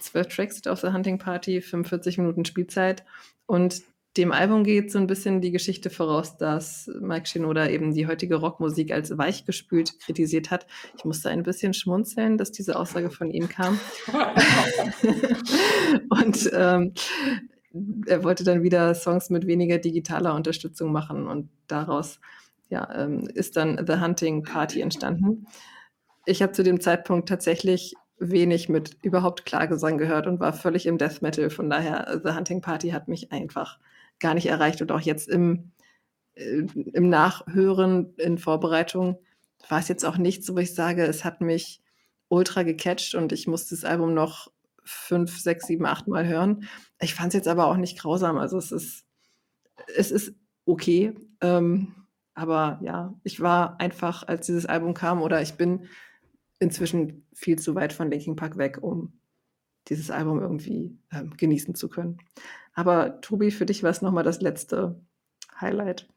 Zwölf Tracks auf The Hunting Party, 45 Minuten Spielzeit. Und dem Album geht so ein bisschen die Geschichte voraus, dass Mike Shinoda eben die heutige Rockmusik als weichgespült kritisiert hat. Ich musste ein bisschen schmunzeln, dass diese Aussage von ihm kam. und ähm, er wollte dann wieder Songs mit weniger digitaler Unterstützung machen und daraus ja, ähm, ist dann The Hunting Party entstanden. Ich habe zu dem Zeitpunkt tatsächlich wenig mit überhaupt Klagesang gehört und war völlig im Death Metal. Von daher, The Hunting Party hat mich einfach gar nicht erreicht und auch jetzt im, äh, im Nachhören in Vorbereitung war es jetzt auch nichts, wo ich sage, es hat mich ultra gecatcht und ich muss das Album noch fünf, sechs, sieben, acht Mal hören. Ich fand es jetzt aber auch nicht grausam. Also es ist, es ist okay. Ähm, aber ja, ich war einfach, als dieses Album kam, oder ich bin inzwischen viel zu weit von Linkin Park weg, um dieses Album irgendwie ähm, genießen zu können. Aber Tobi, für dich war es nochmal das letzte Highlight.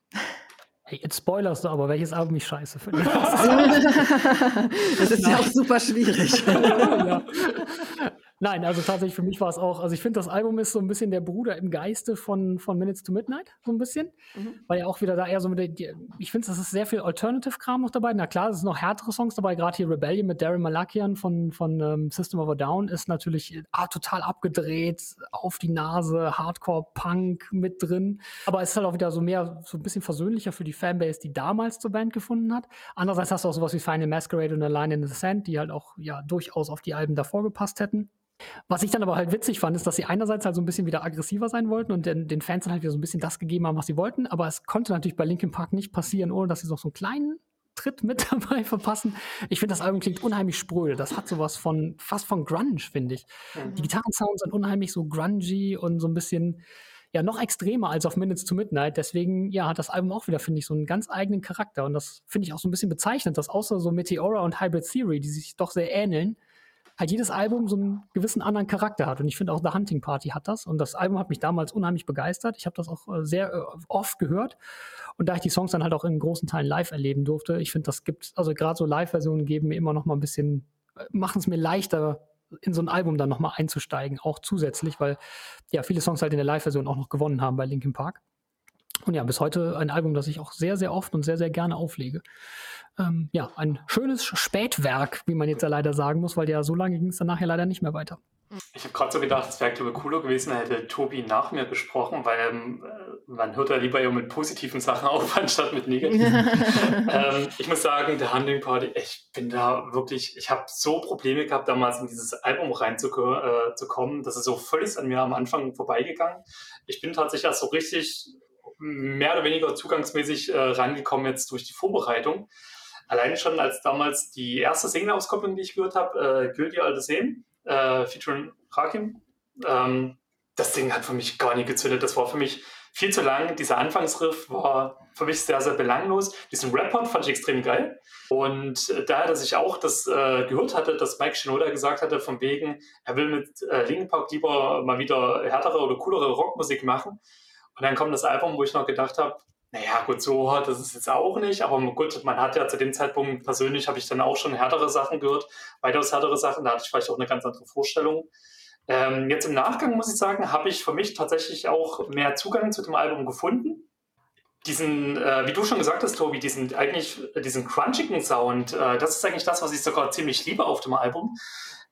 Hey, jetzt spoilerst du aber, welches Album ich scheiße finde. das ist ja auch super schwierig. ja. Nein, also tatsächlich für mich war es auch, also ich finde, das Album ist so ein bisschen der Bruder im Geiste von, von Minutes to Midnight, so ein bisschen. Mhm. Weil ja auch wieder da eher so mit der, ich finde, es ist sehr viel Alternative-Kram noch dabei. Na klar, es sind noch härtere Songs dabei, gerade hier Rebellion mit Darren Malakian von, von ähm, System of a Down ist natürlich ah, total abgedreht, auf die Nase, Hardcore-Punk mit drin. Aber es ist halt auch wieder so mehr, so ein bisschen versöhnlicher für die Fanbase, die damals zur Band gefunden hat. Andererseits hast du auch sowas wie Final Masquerade und A Line in the Sand, die halt auch ja durchaus auf die Alben davor gepasst hätten. Was ich dann aber halt witzig fand, ist, dass sie einerseits halt so ein bisschen wieder aggressiver sein wollten und den, den Fans dann halt wieder so ein bisschen das gegeben haben, was sie wollten. Aber es konnte natürlich bei Linkin Park nicht passieren, ohne dass sie noch so einen kleinen Tritt mit dabei verpassen. Ich finde, das Album klingt unheimlich spröde. Das hat sowas von, fast von Grunge, finde ich. Mhm. Die Gitarrensounds sind unheimlich so grungy und so ein bisschen, ja, noch extremer als auf Minutes to Midnight. Deswegen, ja, hat das Album auch wieder, finde ich, so einen ganz eigenen Charakter. Und das finde ich auch so ein bisschen bezeichnend, dass außer so Meteora und Hybrid Theory, die sich doch sehr ähneln, halt jedes Album so einen gewissen anderen Charakter hat. Und ich finde auch The Hunting Party hat das. Und das Album hat mich damals unheimlich begeistert. Ich habe das auch äh, sehr äh, oft gehört. Und da ich die Songs dann halt auch in großen Teilen live erleben durfte, ich finde, das gibt, also gerade so Live-Versionen geben mir immer noch mal ein bisschen, äh, machen es mir leichter, in so ein Album dann noch mal einzusteigen, auch zusätzlich, weil ja viele Songs halt in der Live-Version auch noch gewonnen haben bei Linkin Park. Und ja, bis heute ein Album, das ich auch sehr, sehr oft und sehr, sehr gerne auflege ähm, ja, ein schönes Spätwerk, wie man jetzt ja leider sagen muss, weil ja so lange ging es dann nachher leider nicht mehr weiter. Ich habe gerade so gedacht, es wäre glaube ich cooler gewesen, hätte Tobi nach mir gesprochen, weil ähm, man hört ja lieber ja mit positiven Sachen auf, anstatt mit negativen. ähm, ich muss sagen, der Hunting Party, ich bin da wirklich, ich habe so Probleme gehabt, damals in dieses Album reinzukommen. Äh, zu das ist so völlig an mir am Anfang vorbeigegangen. Ich bin tatsächlich so richtig mehr oder weniger zugangsmäßig äh, rangekommen jetzt durch die Vorbereitung. Alleine schon als damals die erste Single-Auskopplung, die ich gehört habe, äh, Guilty Alte Seen, äh, featuring Rakim, ähm, das Ding hat für mich gar nicht gezündet. Das war für mich viel zu lang. Dieser Anfangsriff war für mich sehr, sehr belanglos. Diesen Rap-Part fand ich extrem geil. Und äh, daher, dass ich auch das äh, gehört hatte, dass Mike Shinoda gesagt hatte, von wegen, er will mit äh, Linkin Park lieber mal wieder härtere oder coolere Rockmusik machen. Und dann kommt das Album, wo ich noch gedacht habe, naja, gut, so hart ist es jetzt auch nicht, aber gut, man hat ja zu dem Zeitpunkt persönlich, habe ich dann auch schon härtere Sachen gehört, weitaus härtere Sachen, da hatte ich vielleicht auch eine ganz andere Vorstellung. Ähm, jetzt im Nachgang muss ich sagen, habe ich für mich tatsächlich auch mehr Zugang zu dem Album gefunden. Diesen, äh, wie du schon gesagt hast, Tobi, diesen eigentlich diesen crunchigen Sound, äh, das ist eigentlich das, was ich sogar ziemlich liebe auf dem Album.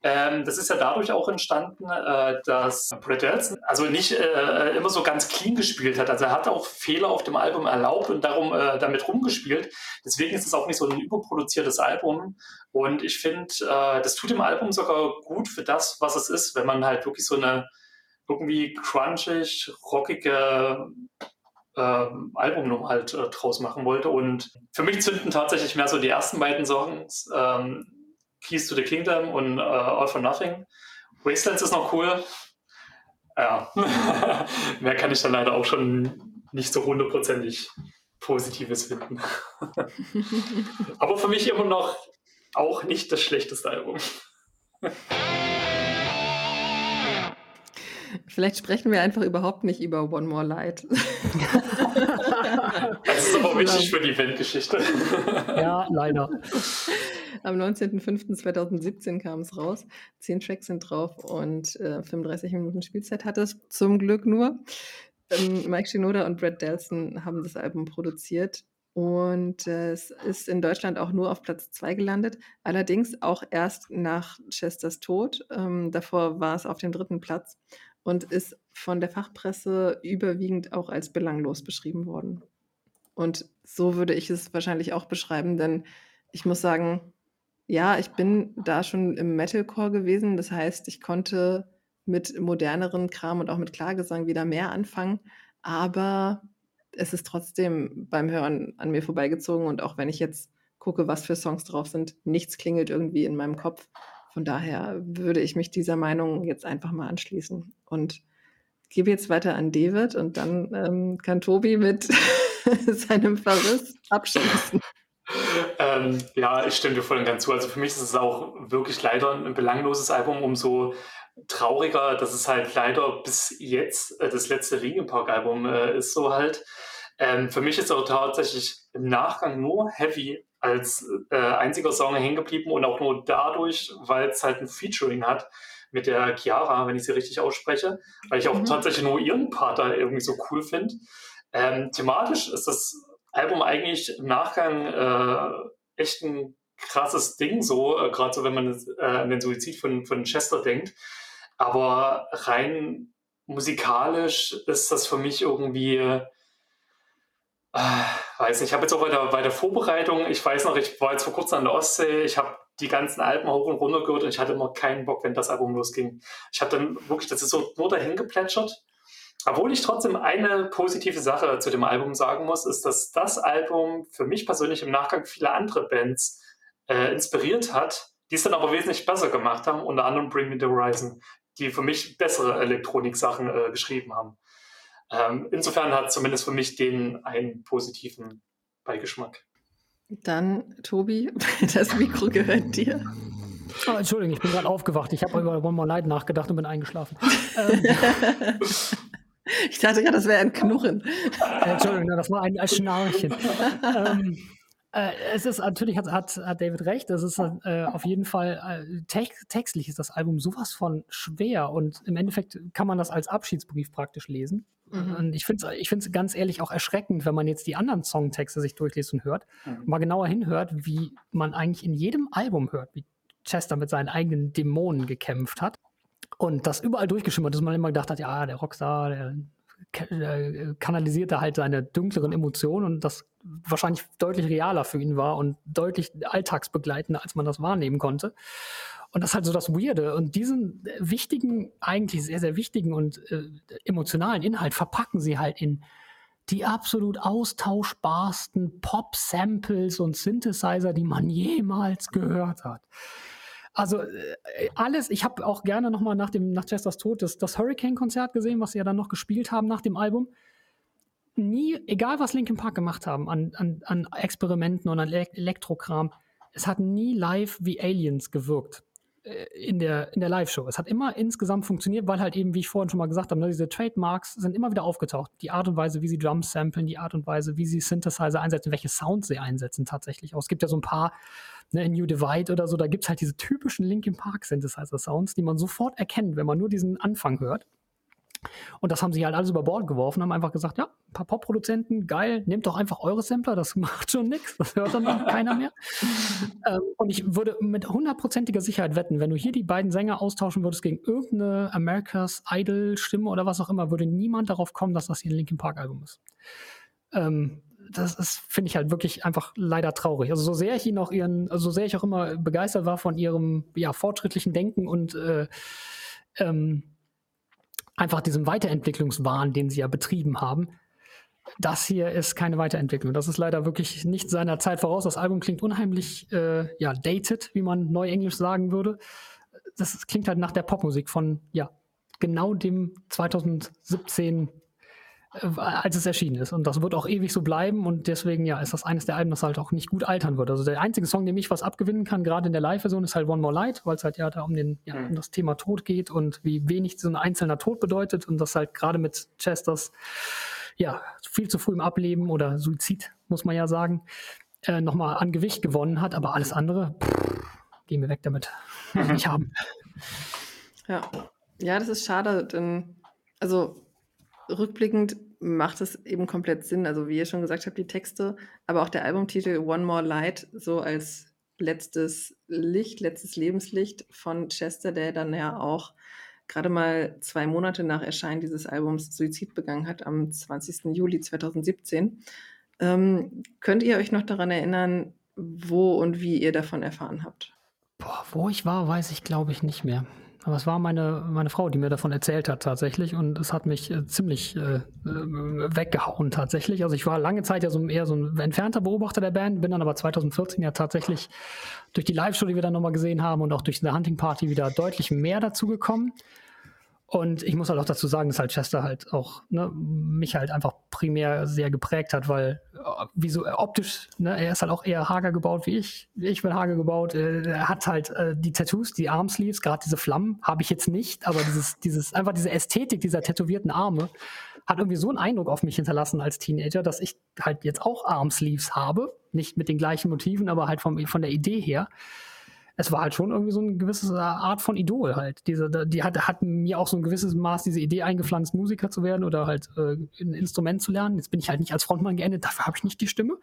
Ähm, das ist ja dadurch auch entstanden, äh, dass Brett Delson also nicht äh, immer so ganz clean gespielt hat. Also er hat auch Fehler auf dem Album erlaubt und darum äh, damit rumgespielt. Deswegen ist es auch nicht so ein überproduziertes Album. Und ich finde, äh, das tut dem Album sogar gut für das, was es ist, wenn man halt wirklich so eine irgendwie crunchig, rockige ähm, Albumnummer halt äh, draus machen wollte. Und für mich zünden tatsächlich mehr so die ersten beiden Songs. Ähm, Keys to the Kingdom und äh, All for Nothing. Wastelands ist noch cool. Ja, mehr kann ich dann leider auch schon nicht so hundertprozentig Positives finden. Aber für mich immer noch auch nicht das schlechteste Album. Vielleicht sprechen wir einfach überhaupt nicht über One More Light. das ist aber wichtig für die Bandgeschichte. Ja, leider. Am 19.05.2017 kam es raus. Zehn Tracks sind drauf und äh, 35 Minuten Spielzeit hat es zum Glück nur. Ähm, Mike Shinoda und Brad Delson haben das Album produziert und äh, es ist in Deutschland auch nur auf Platz 2 gelandet. Allerdings auch erst nach Chesters Tod. Ähm, davor war es auf dem dritten Platz und ist von der Fachpresse überwiegend auch als belanglos beschrieben worden. Und so würde ich es wahrscheinlich auch beschreiben, denn ich muss sagen, ja, ich bin da schon im Metalcore gewesen. Das heißt, ich konnte mit moderneren Kram und auch mit Klagesang wieder mehr anfangen. Aber es ist trotzdem beim Hören an mir vorbeigezogen. Und auch wenn ich jetzt gucke, was für Songs drauf sind, nichts klingelt irgendwie in meinem Kopf. Von daher würde ich mich dieser Meinung jetzt einfach mal anschließen. Und gebe jetzt weiter an David und dann ähm, kann Tobi mit seinem Verriss abschließen. Ähm, ja, ich stimme dir voll und ganz zu. Also für mich ist es auch wirklich leider ein belangloses Album, umso trauriger, dass es halt leider bis jetzt äh, das letzte Linkin Park Album äh, ist so halt. Ähm, für mich ist auch tatsächlich im Nachgang nur Heavy als äh, einziger Song hängen geblieben und auch nur dadurch, weil es halt ein Featuring hat mit der Chiara, wenn ich sie richtig ausspreche, weil ich auch mhm. tatsächlich nur ihren Part da irgendwie so cool finde. Ähm, thematisch ist das Album eigentlich im Nachgang äh, echt ein krasses Ding, so, äh, gerade so, wenn man äh, an den Suizid von, von Chester denkt. Aber rein musikalisch ist das für mich irgendwie, äh, weiß nicht, ich habe jetzt auch bei der, bei der Vorbereitung, ich weiß noch, ich war jetzt vor kurzem an der Ostsee, ich habe die ganzen Alben hoch und runter gehört und ich hatte immer keinen Bock, wenn das Album losging. Ich habe dann wirklich, das ist so nur dahin geplätschert. Obwohl ich trotzdem eine positive Sache zu dem Album sagen muss, ist, dass das Album für mich persönlich im Nachgang viele andere Bands äh, inspiriert hat, die es dann aber wesentlich besser gemacht haben, unter anderem Bring Me the Horizon, die für mich bessere Elektronik-Sachen äh, geschrieben haben. Ähm, insofern hat zumindest für mich den einen positiven Beigeschmack. Dann, Tobi, das Mikro gehört dir. Oh, Entschuldigung, ich bin gerade aufgewacht. Ich habe über One More Night nachgedacht und bin eingeschlafen. ähm. Ich dachte gerade, das wäre ein Knurren. Äh, Entschuldigung, das war ein, ein Schnarchen. ähm, äh, es ist natürlich, hat, hat, hat David recht, es ist äh, auf jeden Fall äh, text, textlich ist das Album sowas von schwer und im Endeffekt kann man das als Abschiedsbrief praktisch lesen. Mhm. Und ich finde es ich find's ganz ehrlich auch erschreckend, wenn man jetzt die anderen Songtexte sich durchliest und hört, mhm. mal genauer hinhört, wie man eigentlich in jedem Album hört, wie Chester mit seinen eigenen Dämonen gekämpft hat. Und das überall durchgeschimmert ist, man immer gedacht hat, ja, der Rockstar, der kanalisiert da halt seine dunkleren Emotionen und das wahrscheinlich deutlich realer für ihn war und deutlich alltagsbegleitender, als man das wahrnehmen konnte. Und das ist halt so das Weirde. Und diesen wichtigen, eigentlich sehr, sehr wichtigen und äh, emotionalen Inhalt verpacken sie halt in die absolut austauschbarsten Pop-Samples und Synthesizer, die man jemals gehört hat. Also äh, alles, ich habe auch gerne nochmal nach dem nach Chesters Tod das, das Hurricane-Konzert gesehen, was sie ja dann noch gespielt haben nach dem Album. Nie, egal was Linkin Park gemacht haben an, an, an Experimenten und an Elektrokram, es hat nie live wie Aliens gewirkt. Äh, in der, in der Live-Show. Es hat immer insgesamt funktioniert, weil halt eben, wie ich vorhin schon mal gesagt habe, ne, diese Trademarks sind immer wieder aufgetaucht. Die Art und Weise, wie sie Drums samplen, die Art und Weise, wie sie Synthesizer einsetzen, welche Sounds sie einsetzen tatsächlich. Auch es gibt ja so ein paar, ne, in New Divide oder so, da gibt es halt diese typischen Linkin Park Synthesizer-Sounds, die man sofort erkennt, wenn man nur diesen Anfang hört. Und das haben sie halt alles über Bord geworfen, haben einfach gesagt, ja, ein paar Pop-Produzenten, geil, nehmt doch einfach eure Sampler, das macht schon nichts, das hört dann keiner mehr. ähm, und ich würde mit hundertprozentiger Sicherheit wetten, wenn du hier die beiden Sänger austauschen würdest gegen irgendeine America's Idol-Stimme oder was auch immer, würde niemand darauf kommen, dass das hier ein Linkin Park-Album ist. Ähm, das ist, finde ich halt wirklich einfach leider traurig. Also so sehr ich ihn auch ihren, also so sehr ich auch immer begeistert war von ihrem ja, fortschrittlichen Denken und äh, ähm, einfach diesem Weiterentwicklungswahn, den sie ja betrieben haben. Das hier ist keine Weiterentwicklung. Das ist leider wirklich nicht seiner Zeit voraus. Das Album klingt unheimlich äh, ja, dated, wie man neuenglisch sagen würde. Das klingt halt nach der Popmusik von ja, genau dem 2017 äh, als es erschienen ist. Und das wird auch ewig so bleiben. Und deswegen, ja, ist das eines der Alben, das halt auch nicht gut altern wird. Also der einzige Song, dem ich was abgewinnen kann, gerade in der Live-Version, ist halt One More Light, weil es halt ja da um, den, ja, um das Thema Tod geht und wie wenig so ein einzelner Tod bedeutet. Und das halt gerade mit Chesters, ja, viel zu früh im Ableben oder Suizid, muss man ja sagen, äh, nochmal an Gewicht gewonnen hat. Aber alles andere, pff, gehen wir weg damit. nicht haben. Ja. Ja, das ist schade, denn, also rückblickend macht es eben komplett Sinn. Also wie ihr schon gesagt habt, die Texte, aber auch der Albumtitel One More Light so als letztes Licht, letztes Lebenslicht von Chester, der dann ja auch gerade mal zwei Monate nach Erscheinen dieses Albums Suizid begangen hat, am 20. Juli 2017. Ähm, könnt ihr euch noch daran erinnern, wo und wie ihr davon erfahren habt? Boah, wo ich war, weiß ich glaube ich nicht mehr. Aber es war meine, meine Frau, die mir davon erzählt hat tatsächlich und es hat mich äh, ziemlich äh, äh, weggehauen tatsächlich. Also ich war lange Zeit ja so eher so ein entfernter Beobachter der Band, bin dann aber 2014 ja tatsächlich durch die Live-Show, die wir dann nochmal gesehen haben und auch durch eine Hunting Party wieder deutlich mehr dazu gekommen. Und ich muss halt auch dazu sagen, dass halt Chester halt auch ne, mich halt einfach primär sehr geprägt hat, weil äh, wie so optisch, ne, er ist halt auch eher hager gebaut wie ich. Ich bin hager gebaut. Äh, er hat halt äh, die Tattoos, die Armsleeves, gerade diese Flammen habe ich jetzt nicht, aber dieses, dieses, einfach diese Ästhetik dieser tätowierten Arme hat irgendwie so einen Eindruck auf mich hinterlassen als Teenager, dass ich halt jetzt auch Armsleeves habe. Nicht mit den gleichen Motiven, aber halt vom, von der Idee her es war halt schon irgendwie so eine gewisse Art von Idol halt. Diese, die hat, hat mir auch so ein gewisses Maß diese Idee eingepflanzt, Musiker zu werden oder halt äh, ein Instrument zu lernen. Jetzt bin ich halt nicht als Frontmann geendet, dafür habe ich nicht die Stimme.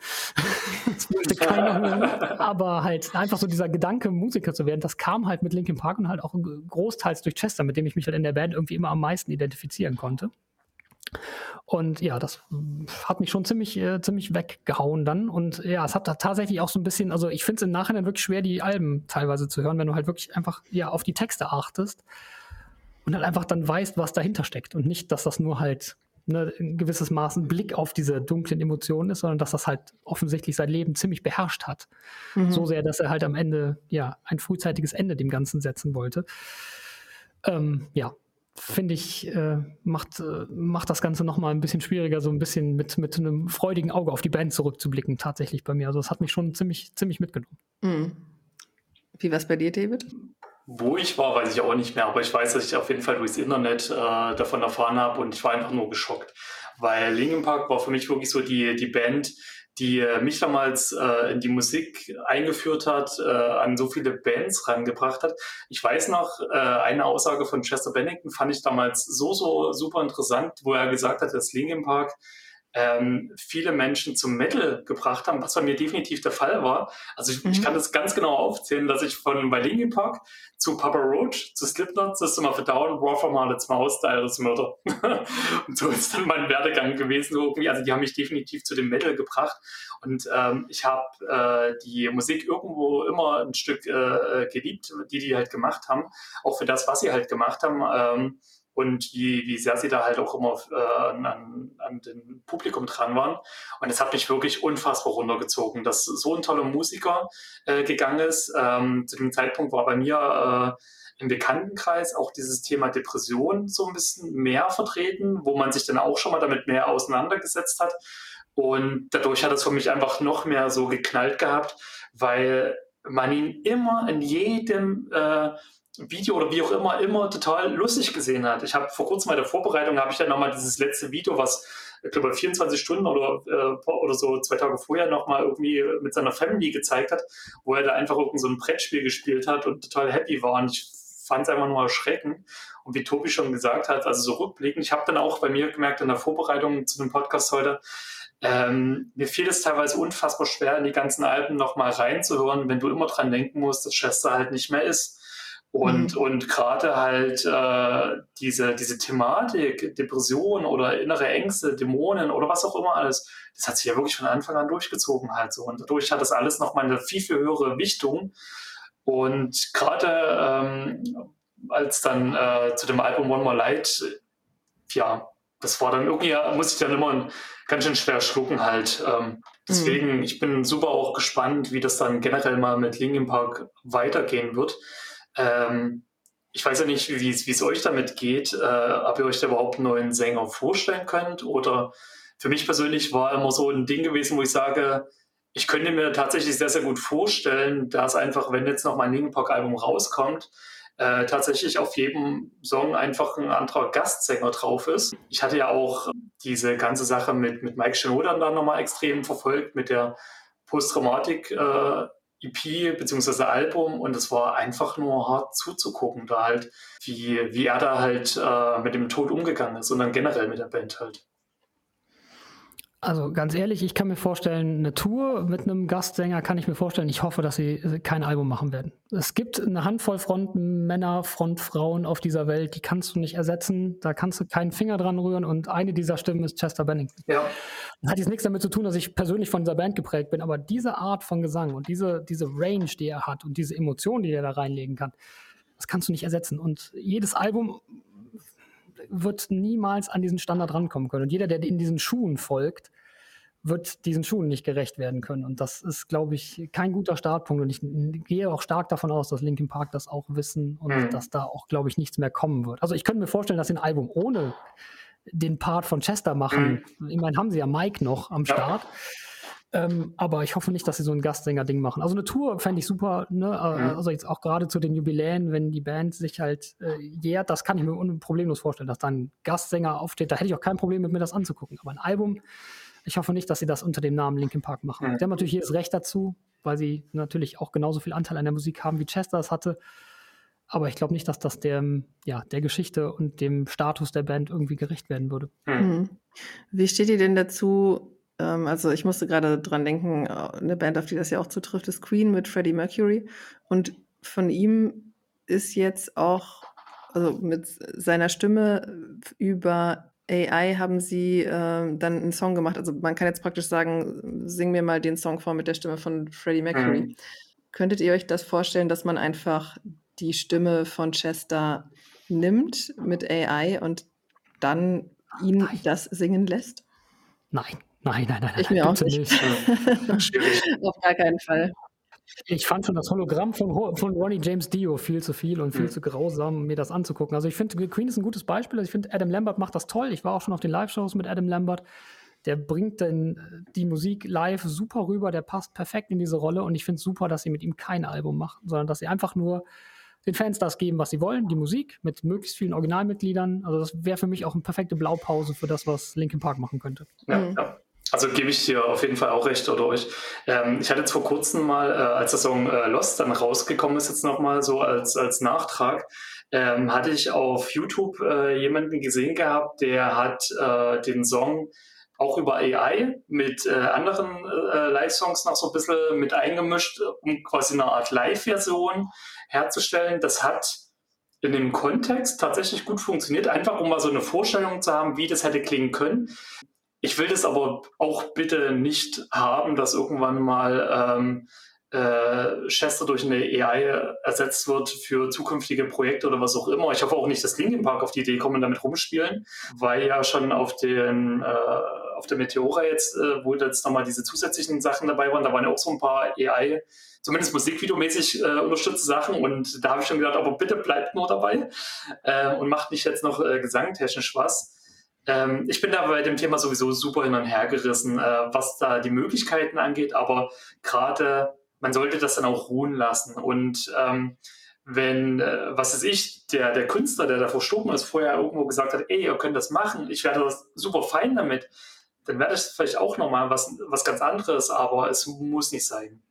das möchte keiner hören. Aber halt einfach so dieser Gedanke, Musiker zu werden, das kam halt mit Linkin Park und halt auch großteils durch Chester, mit dem ich mich halt in der Band irgendwie immer am meisten identifizieren konnte. Und ja, das hat mich schon ziemlich, äh, ziemlich weggehauen dann. Und ja, es hat tatsächlich auch so ein bisschen, also ich finde es im Nachhinein wirklich schwer, die Alben teilweise zu hören, wenn du halt wirklich einfach ja auf die Texte achtest und halt einfach dann weißt, was dahinter steckt. Und nicht, dass das nur halt ne, ein gewisses Maß ein Blick auf diese dunklen Emotionen ist, sondern dass das halt offensichtlich sein Leben ziemlich beherrscht hat. Mhm. So sehr, dass er halt am Ende ja ein frühzeitiges Ende dem Ganzen setzen wollte. Ähm, ja, finde ich, äh, macht, äh, macht das Ganze nochmal ein bisschen schwieriger, so ein bisschen mit, mit einem freudigen Auge auf die Band zurückzublicken, tatsächlich bei mir. Also das hat mich schon ziemlich, ziemlich mitgenommen. Mhm. Wie war es bei dir, David? Wo ich war, weiß ich auch nicht mehr, aber ich weiß, dass ich auf jeden Fall durchs Internet äh, davon erfahren habe und ich war einfach nur geschockt. Weil Linkin Park war für mich wirklich so die, die Band, die äh, mich damals äh, in die Musik eingeführt hat, äh, an so viele Bands rangebracht hat. Ich weiß noch, äh, eine Aussage von Chester Bennington fand ich damals so, so super interessant, wo er gesagt hat, dass Linkin Park ähm, viele Menschen zum Metal gebracht haben, was bei mir definitiv der Fall war. Also ich, mhm. ich kann das ganz genau aufzählen, dass ich von Linkin Park zu Papa Roach, zu Slipknot, System of a Down, Raw from Harlots Mouse, Direless Murder. und so ist dann mein Werdegang gewesen irgendwie. Also die haben mich definitiv zu dem Metal gebracht. Und ähm, ich habe äh, die Musik irgendwo immer ein Stück äh, geliebt, die die halt gemacht haben. Auch für das, was sie halt gemacht haben. Ähm, und wie, wie sehr sie da halt auch immer äh, an, an dem Publikum dran waren. Und es hat mich wirklich unfassbar runtergezogen, dass so ein toller Musiker äh, gegangen ist. Ähm, zu dem Zeitpunkt war bei mir äh, im Bekanntenkreis auch dieses Thema Depression so ein bisschen mehr vertreten, wo man sich dann auch schon mal damit mehr auseinandergesetzt hat. Und dadurch hat es für mich einfach noch mehr so geknallt gehabt, weil man ihn immer in jedem äh, Video oder wie auch immer, immer total lustig gesehen hat. Ich habe vor kurzem bei der Vorbereitung, habe ich dann nochmal dieses letzte Video, was ich glaube 24 Stunden oder, äh, oder so zwei Tage vorher nochmal irgendwie mit seiner Family gezeigt hat, wo er da einfach irgend so ein Brettspiel gespielt hat und total happy war. Und ich fand es einfach nur erschreckend. Und wie Tobi schon gesagt hat, also so rückblickend, ich habe dann auch bei mir gemerkt in der Vorbereitung zu dem Podcast heute, ähm, mir fiel es teilweise unfassbar schwer, in die ganzen Alben nochmal reinzuhören, wenn du immer dran denken musst, dass Chester halt nicht mehr ist und, mhm. und gerade halt äh, diese, diese Thematik, Depression oder innere Ängste, Dämonen oder was auch immer alles, das hat sich ja wirklich von Anfang an durchgezogen halt so. Und dadurch hat das alles nochmal eine viel, viel höhere Wichtung. Und gerade ähm, als dann äh, zu dem Album One More Light, ja, das war dann irgendwie, muss ich dann immer ganz schön schwer schlucken halt. Ähm, deswegen, mhm. ich bin super auch gespannt, wie das dann generell mal mit Linkin Park weitergehen wird. Ähm, ich weiß ja nicht, wie es euch damit geht, äh, ob ihr euch da überhaupt einen neuen Sänger vorstellen könnt. Oder für mich persönlich war immer so ein Ding gewesen, wo ich sage, ich könnte mir tatsächlich sehr, sehr gut vorstellen, dass einfach, wenn jetzt noch mein Linkin Park Album rauskommt, äh, tatsächlich auf jedem Song einfach ein anderer Gastsänger drauf ist. Ich hatte ja auch diese ganze Sache mit, mit Mike Shinoda dann nochmal extrem verfolgt, mit der Posttraumatik äh, EP bzw. Album und es war einfach nur hart zuzugucken, da halt, wie, wie er da halt äh, mit dem Tod umgegangen ist und dann generell mit der Band halt. Also ganz ehrlich, ich kann mir vorstellen, eine Tour mit einem Gastsänger kann ich mir vorstellen. Ich hoffe, dass sie kein Album machen werden. Es gibt eine Handvoll Frontmänner, Frontfrauen auf dieser Welt, die kannst du nicht ersetzen. Da kannst du keinen Finger dran rühren. Und eine dieser Stimmen ist Chester Bennington. Ja. Das hat jetzt nichts damit zu tun, dass ich persönlich von dieser Band geprägt bin, aber diese Art von Gesang und diese, diese Range, die er hat und diese Emotionen, die er da reinlegen kann, das kannst du nicht ersetzen. Und jedes Album wird niemals an diesen Standard rankommen können. Und jeder, der in diesen Schuhen folgt, wird diesen Schuhen nicht gerecht werden können. Und das ist, glaube ich, kein guter Startpunkt. Und ich gehe auch stark davon aus, dass Linkin Park das auch wissen und mhm. dass da auch, glaube ich, nichts mehr kommen wird. Also ich könnte mir vorstellen, dass sie ein Album ohne den Part von Chester machen. Mhm. Ich meine, haben sie ja Mike noch am Start. Ja. Ähm, aber ich hoffe nicht, dass sie so ein Gastsänger-Ding machen. Also eine Tour fände ich super, ne? Mhm. Also jetzt auch gerade zu den Jubiläen, wenn die Band sich halt äh, jährt, das kann ich mir problemlos vorstellen, dass dann ein Gastsänger aufsteht. Da hätte ich auch kein Problem mit mir das anzugucken. Aber ein Album, ich hoffe nicht, dass sie das unter dem Namen Linkin Park machen. Mhm. Die haben natürlich jedes Recht dazu, weil sie natürlich auch genauso viel Anteil an der Musik haben, wie Chester es hatte. Aber ich glaube nicht, dass das der, ja, der Geschichte und dem Status der Band irgendwie gerecht werden würde. Mhm. Wie steht ihr denn dazu, ähm, also ich musste gerade dran denken, äh, eine Band, auf die das ja auch zutrifft, ist Queen mit Freddie Mercury. Und von ihm ist jetzt auch, also mit seiner Stimme über AI haben sie äh, dann einen Song gemacht. Also man kann jetzt praktisch sagen, sing mir mal den Song vor mit der Stimme von Freddie Mercury. Mhm. Könntet ihr euch das vorstellen, dass man einfach die Stimme von Chester nimmt mit AI und dann ihn Nein. das singen lässt? Nein. Nein, nein, nein. Ich mir auch nicht. nicht. Auf gar keinen Fall. Ich fand schon das Hologramm von, von Ronnie James Dio viel zu viel und viel mhm. zu grausam, mir das anzugucken. Also ich finde, Queen ist ein gutes Beispiel. Also ich finde, Adam Lambert macht das toll. Ich war auch schon auf den Live-Shows mit Adam Lambert. Der bringt dann die Musik live super rüber, der passt perfekt in diese Rolle und ich finde es super, dass sie mit ihm kein Album machen, sondern dass sie einfach nur den Fans das geben, was sie wollen, die Musik mit möglichst vielen Originalmitgliedern. Also das wäre für mich auch eine perfekte Blaupause für das, was Linkin Park machen könnte. Ja, mhm. ja. Also gebe ich dir auf jeden Fall auch recht oder euch. Ähm, ich hatte jetzt vor kurzem mal, äh, als der Song äh, Lost dann rausgekommen ist, jetzt nochmal so als, als Nachtrag, ähm, hatte ich auf YouTube äh, jemanden gesehen gehabt, der hat äh, den Song auch über AI mit äh, anderen äh, Live-Songs noch so ein bisschen mit eingemischt, um quasi eine Art Live-Version herzustellen. Das hat in dem Kontext tatsächlich gut funktioniert, einfach um mal so eine Vorstellung zu haben, wie das hätte klingen können. Ich will das aber auch bitte nicht haben, dass irgendwann mal ähm, äh, Chester durch eine AI ersetzt wird für zukünftige Projekte oder was auch immer. Ich hoffe auch nicht, dass Linkin Park auf die Idee kommen und damit rumspielen, weil ja schon auf den äh, auf der Meteora jetzt, äh, wo jetzt nochmal diese zusätzlichen Sachen dabei waren, da waren ja auch so ein paar AI, zumindest musikvideomäßig äh, unterstützte Sachen und da habe ich schon gedacht, aber bitte bleibt nur dabei äh, und macht nicht jetzt noch äh, gesangtechnisch was. Ähm, ich bin da bei dem Thema sowieso super hin und her gerissen, äh, was da die Möglichkeiten angeht, aber gerade man sollte das dann auch ruhen lassen. Und ähm, wenn, äh, was ist ich, der, der Künstler, der da verstorben ist, vorher irgendwo gesagt hat, ey, ihr könnt das machen, ich werde das super fein damit, dann wäre das vielleicht auch nochmal was, was ganz anderes, aber es muss nicht sein.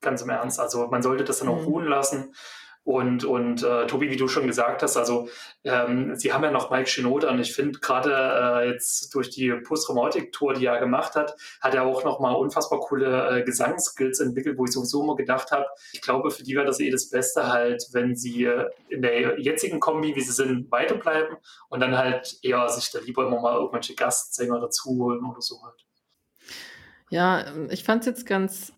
Ganz im Ernst. Also man sollte das dann auch mhm. ruhen lassen. Und, und äh, Tobi, wie du schon gesagt hast, also ähm, sie haben ja noch Mike Shinoda und ich finde gerade äh, jetzt durch die Post-Traumatic-Tour, die er gemacht hat, hat er auch nochmal unfassbar coole äh, Gesangsskills entwickelt, wo ich sowieso immer gedacht habe, ich glaube, für die wäre das eh das Beste halt, wenn sie äh, in der jetzigen Kombi, wie sie sind, weiterbleiben und dann halt eher sich da lieber immer mal irgendwelche Gastsänger dazu holen oder so halt. Ja, ich fand es jetzt ganz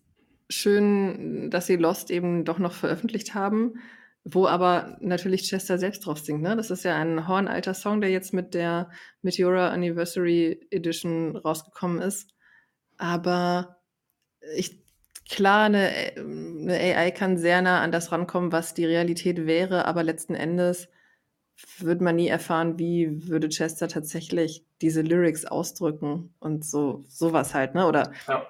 schön, dass sie Lost eben doch noch veröffentlicht haben wo aber natürlich Chester selbst drauf singt. Ne? Das ist ja ein hornalter Song, der jetzt mit der Meteora Anniversary Edition rausgekommen ist. Aber ich, klar, eine, eine AI kann sehr nah an das rankommen, was die Realität wäre, aber letzten Endes würde man nie erfahren, wie würde Chester tatsächlich diese Lyrics ausdrücken und so sowas halt, ne? Oder ja.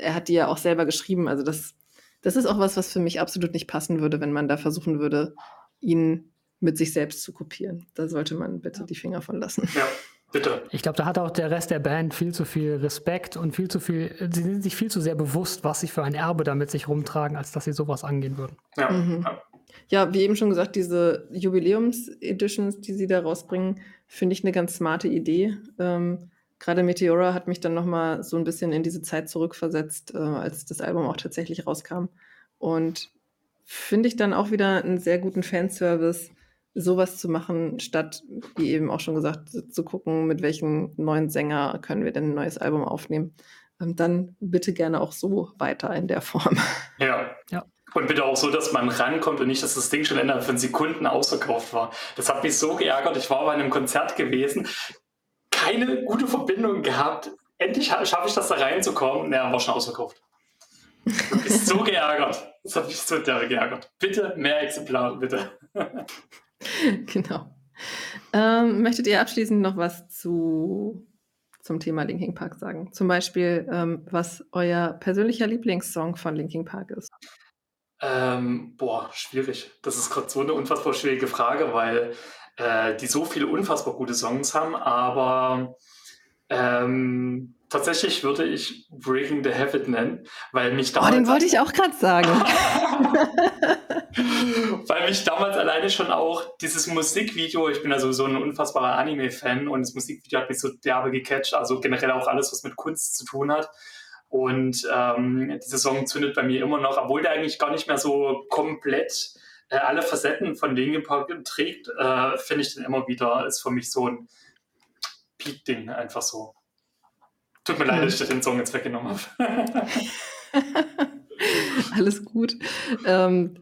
er hat die ja auch selber geschrieben, also das das ist auch was, was für mich absolut nicht passen würde, wenn man da versuchen würde, ihn mit sich selbst zu kopieren. Da sollte man bitte die Finger von lassen. Ja. Bitte. Ich glaube, da hat auch der Rest der Band viel zu viel Respekt und viel zu viel, sie sind sich viel zu sehr bewusst, was sie für ein Erbe damit sich rumtragen, als dass sie sowas angehen würden. Ja, mhm. ja wie eben schon gesagt, diese Jubiläums-Editions, die sie da rausbringen, finde ich eine ganz smarte Idee. Ähm, gerade Meteora hat mich dann nochmal so ein bisschen in diese Zeit zurückversetzt, äh, als das Album auch tatsächlich rauskam. Und finde ich dann auch wieder einen sehr guten Fanservice, sowas zu machen, statt, wie eben auch schon gesagt, zu gucken, mit welchem neuen Sänger können wir denn ein neues Album aufnehmen. Ähm, dann bitte gerne auch so weiter in der Form. Ja, ja. Und bitte auch so, dass man rankommt und nicht, dass das Ding schon innerhalb von Sekunden ausverkauft war. Das hat mich so geärgert. Ich war bei einem Konzert gewesen keine gute Verbindung gehabt. Endlich schaffe ich das da reinzukommen. Naja, war schon ausverkauft. Du bist so geärgert. Das hat mich so geärgert. Bitte mehr Exemplare, bitte. genau. Ähm, möchtet ihr abschließend noch was zu zum Thema Linkin Park sagen? Zum Beispiel, ähm, was euer persönlicher Lieblingssong von Linkin Park ist? Ähm, boah, schwierig. Das ist gerade so eine unfassbar schwierige Frage, weil äh, die so viele unfassbar gute Songs haben, aber ähm, tatsächlich würde ich Breaking the Habit nennen, weil mich damals. Oh, den wollte ich auch gerade sagen. weil mich damals alleine schon auch dieses Musikvideo, ich bin ja sowieso ein unfassbarer Anime-Fan und das Musikvideo hat mich so derbe gecatcht, also generell auch alles, was mit Kunst zu tun hat. Und ähm, dieser Song zündet bei mir immer noch, obwohl der eigentlich gar nicht mehr so komplett äh, alle Facetten von Linkin Park trägt, äh, finde ich den immer wieder, ist für mich so ein Peak-Ding, einfach so. Tut mir leid, dass ich den Song jetzt weggenommen habe. Alles gut. Ähm,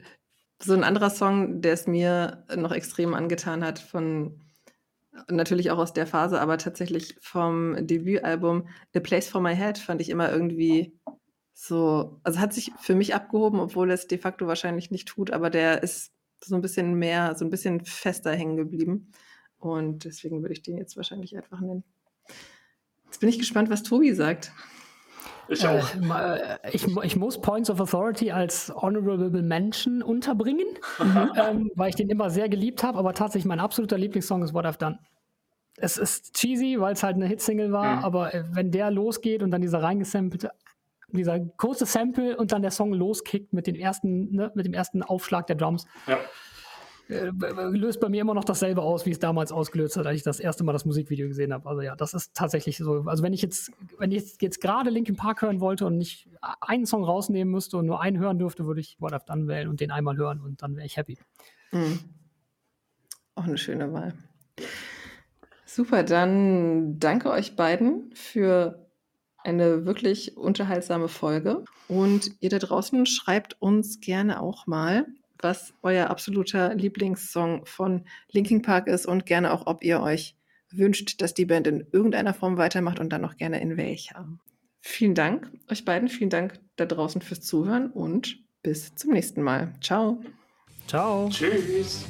so ein anderer Song, der es mir noch extrem angetan hat, von natürlich auch aus der Phase, aber tatsächlich vom Debütalbum A Place for My Head fand ich immer irgendwie so, also hat sich für mich abgehoben, obwohl es de facto wahrscheinlich nicht tut, aber der ist so ein bisschen mehr, so ein bisschen fester hängen geblieben. Und deswegen würde ich den jetzt wahrscheinlich einfach nennen. Jetzt bin ich gespannt, was Tobi sagt. Ich äh, auch. Äh, ich, ich, muss Points of Authority als Honorable Mention unterbringen, mhm. ähm, weil ich den immer sehr geliebt habe, aber tatsächlich mein absoluter Lieblingssong ist What I've Done. Es ist cheesy, weil es halt eine Hitsingle war, mhm. aber äh, wenn der losgeht und dann dieser reingesampelte, dieser kurze Sample und dann der Song loskickt mit, den ersten, ne, mit dem ersten Aufschlag der Drums, ja. Äh, löst bei mir immer noch dasselbe aus, wie es damals ausgelöst hat, als ich das erste Mal das Musikvideo gesehen habe. Also ja, das ist tatsächlich so. Also wenn ich jetzt, wenn ich jetzt gerade Linkin Park hören wollte und nicht einen Song rausnehmen müsste und nur einen hören dürfte, würde ich What I've Done wählen und den einmal hören und dann wäre ich happy. Mhm. Auch eine schöne Wahl. Super, dann danke euch beiden für eine wirklich unterhaltsame Folge. Und ihr da draußen schreibt uns gerne auch mal, was euer absoluter Lieblingssong von Linkin Park ist und gerne auch, ob ihr euch wünscht, dass die Band in irgendeiner Form weitermacht und dann auch gerne in welcher. Vielen Dank euch beiden, vielen Dank da draußen fürs Zuhören und bis zum nächsten Mal. Ciao. Ciao. Tschüss.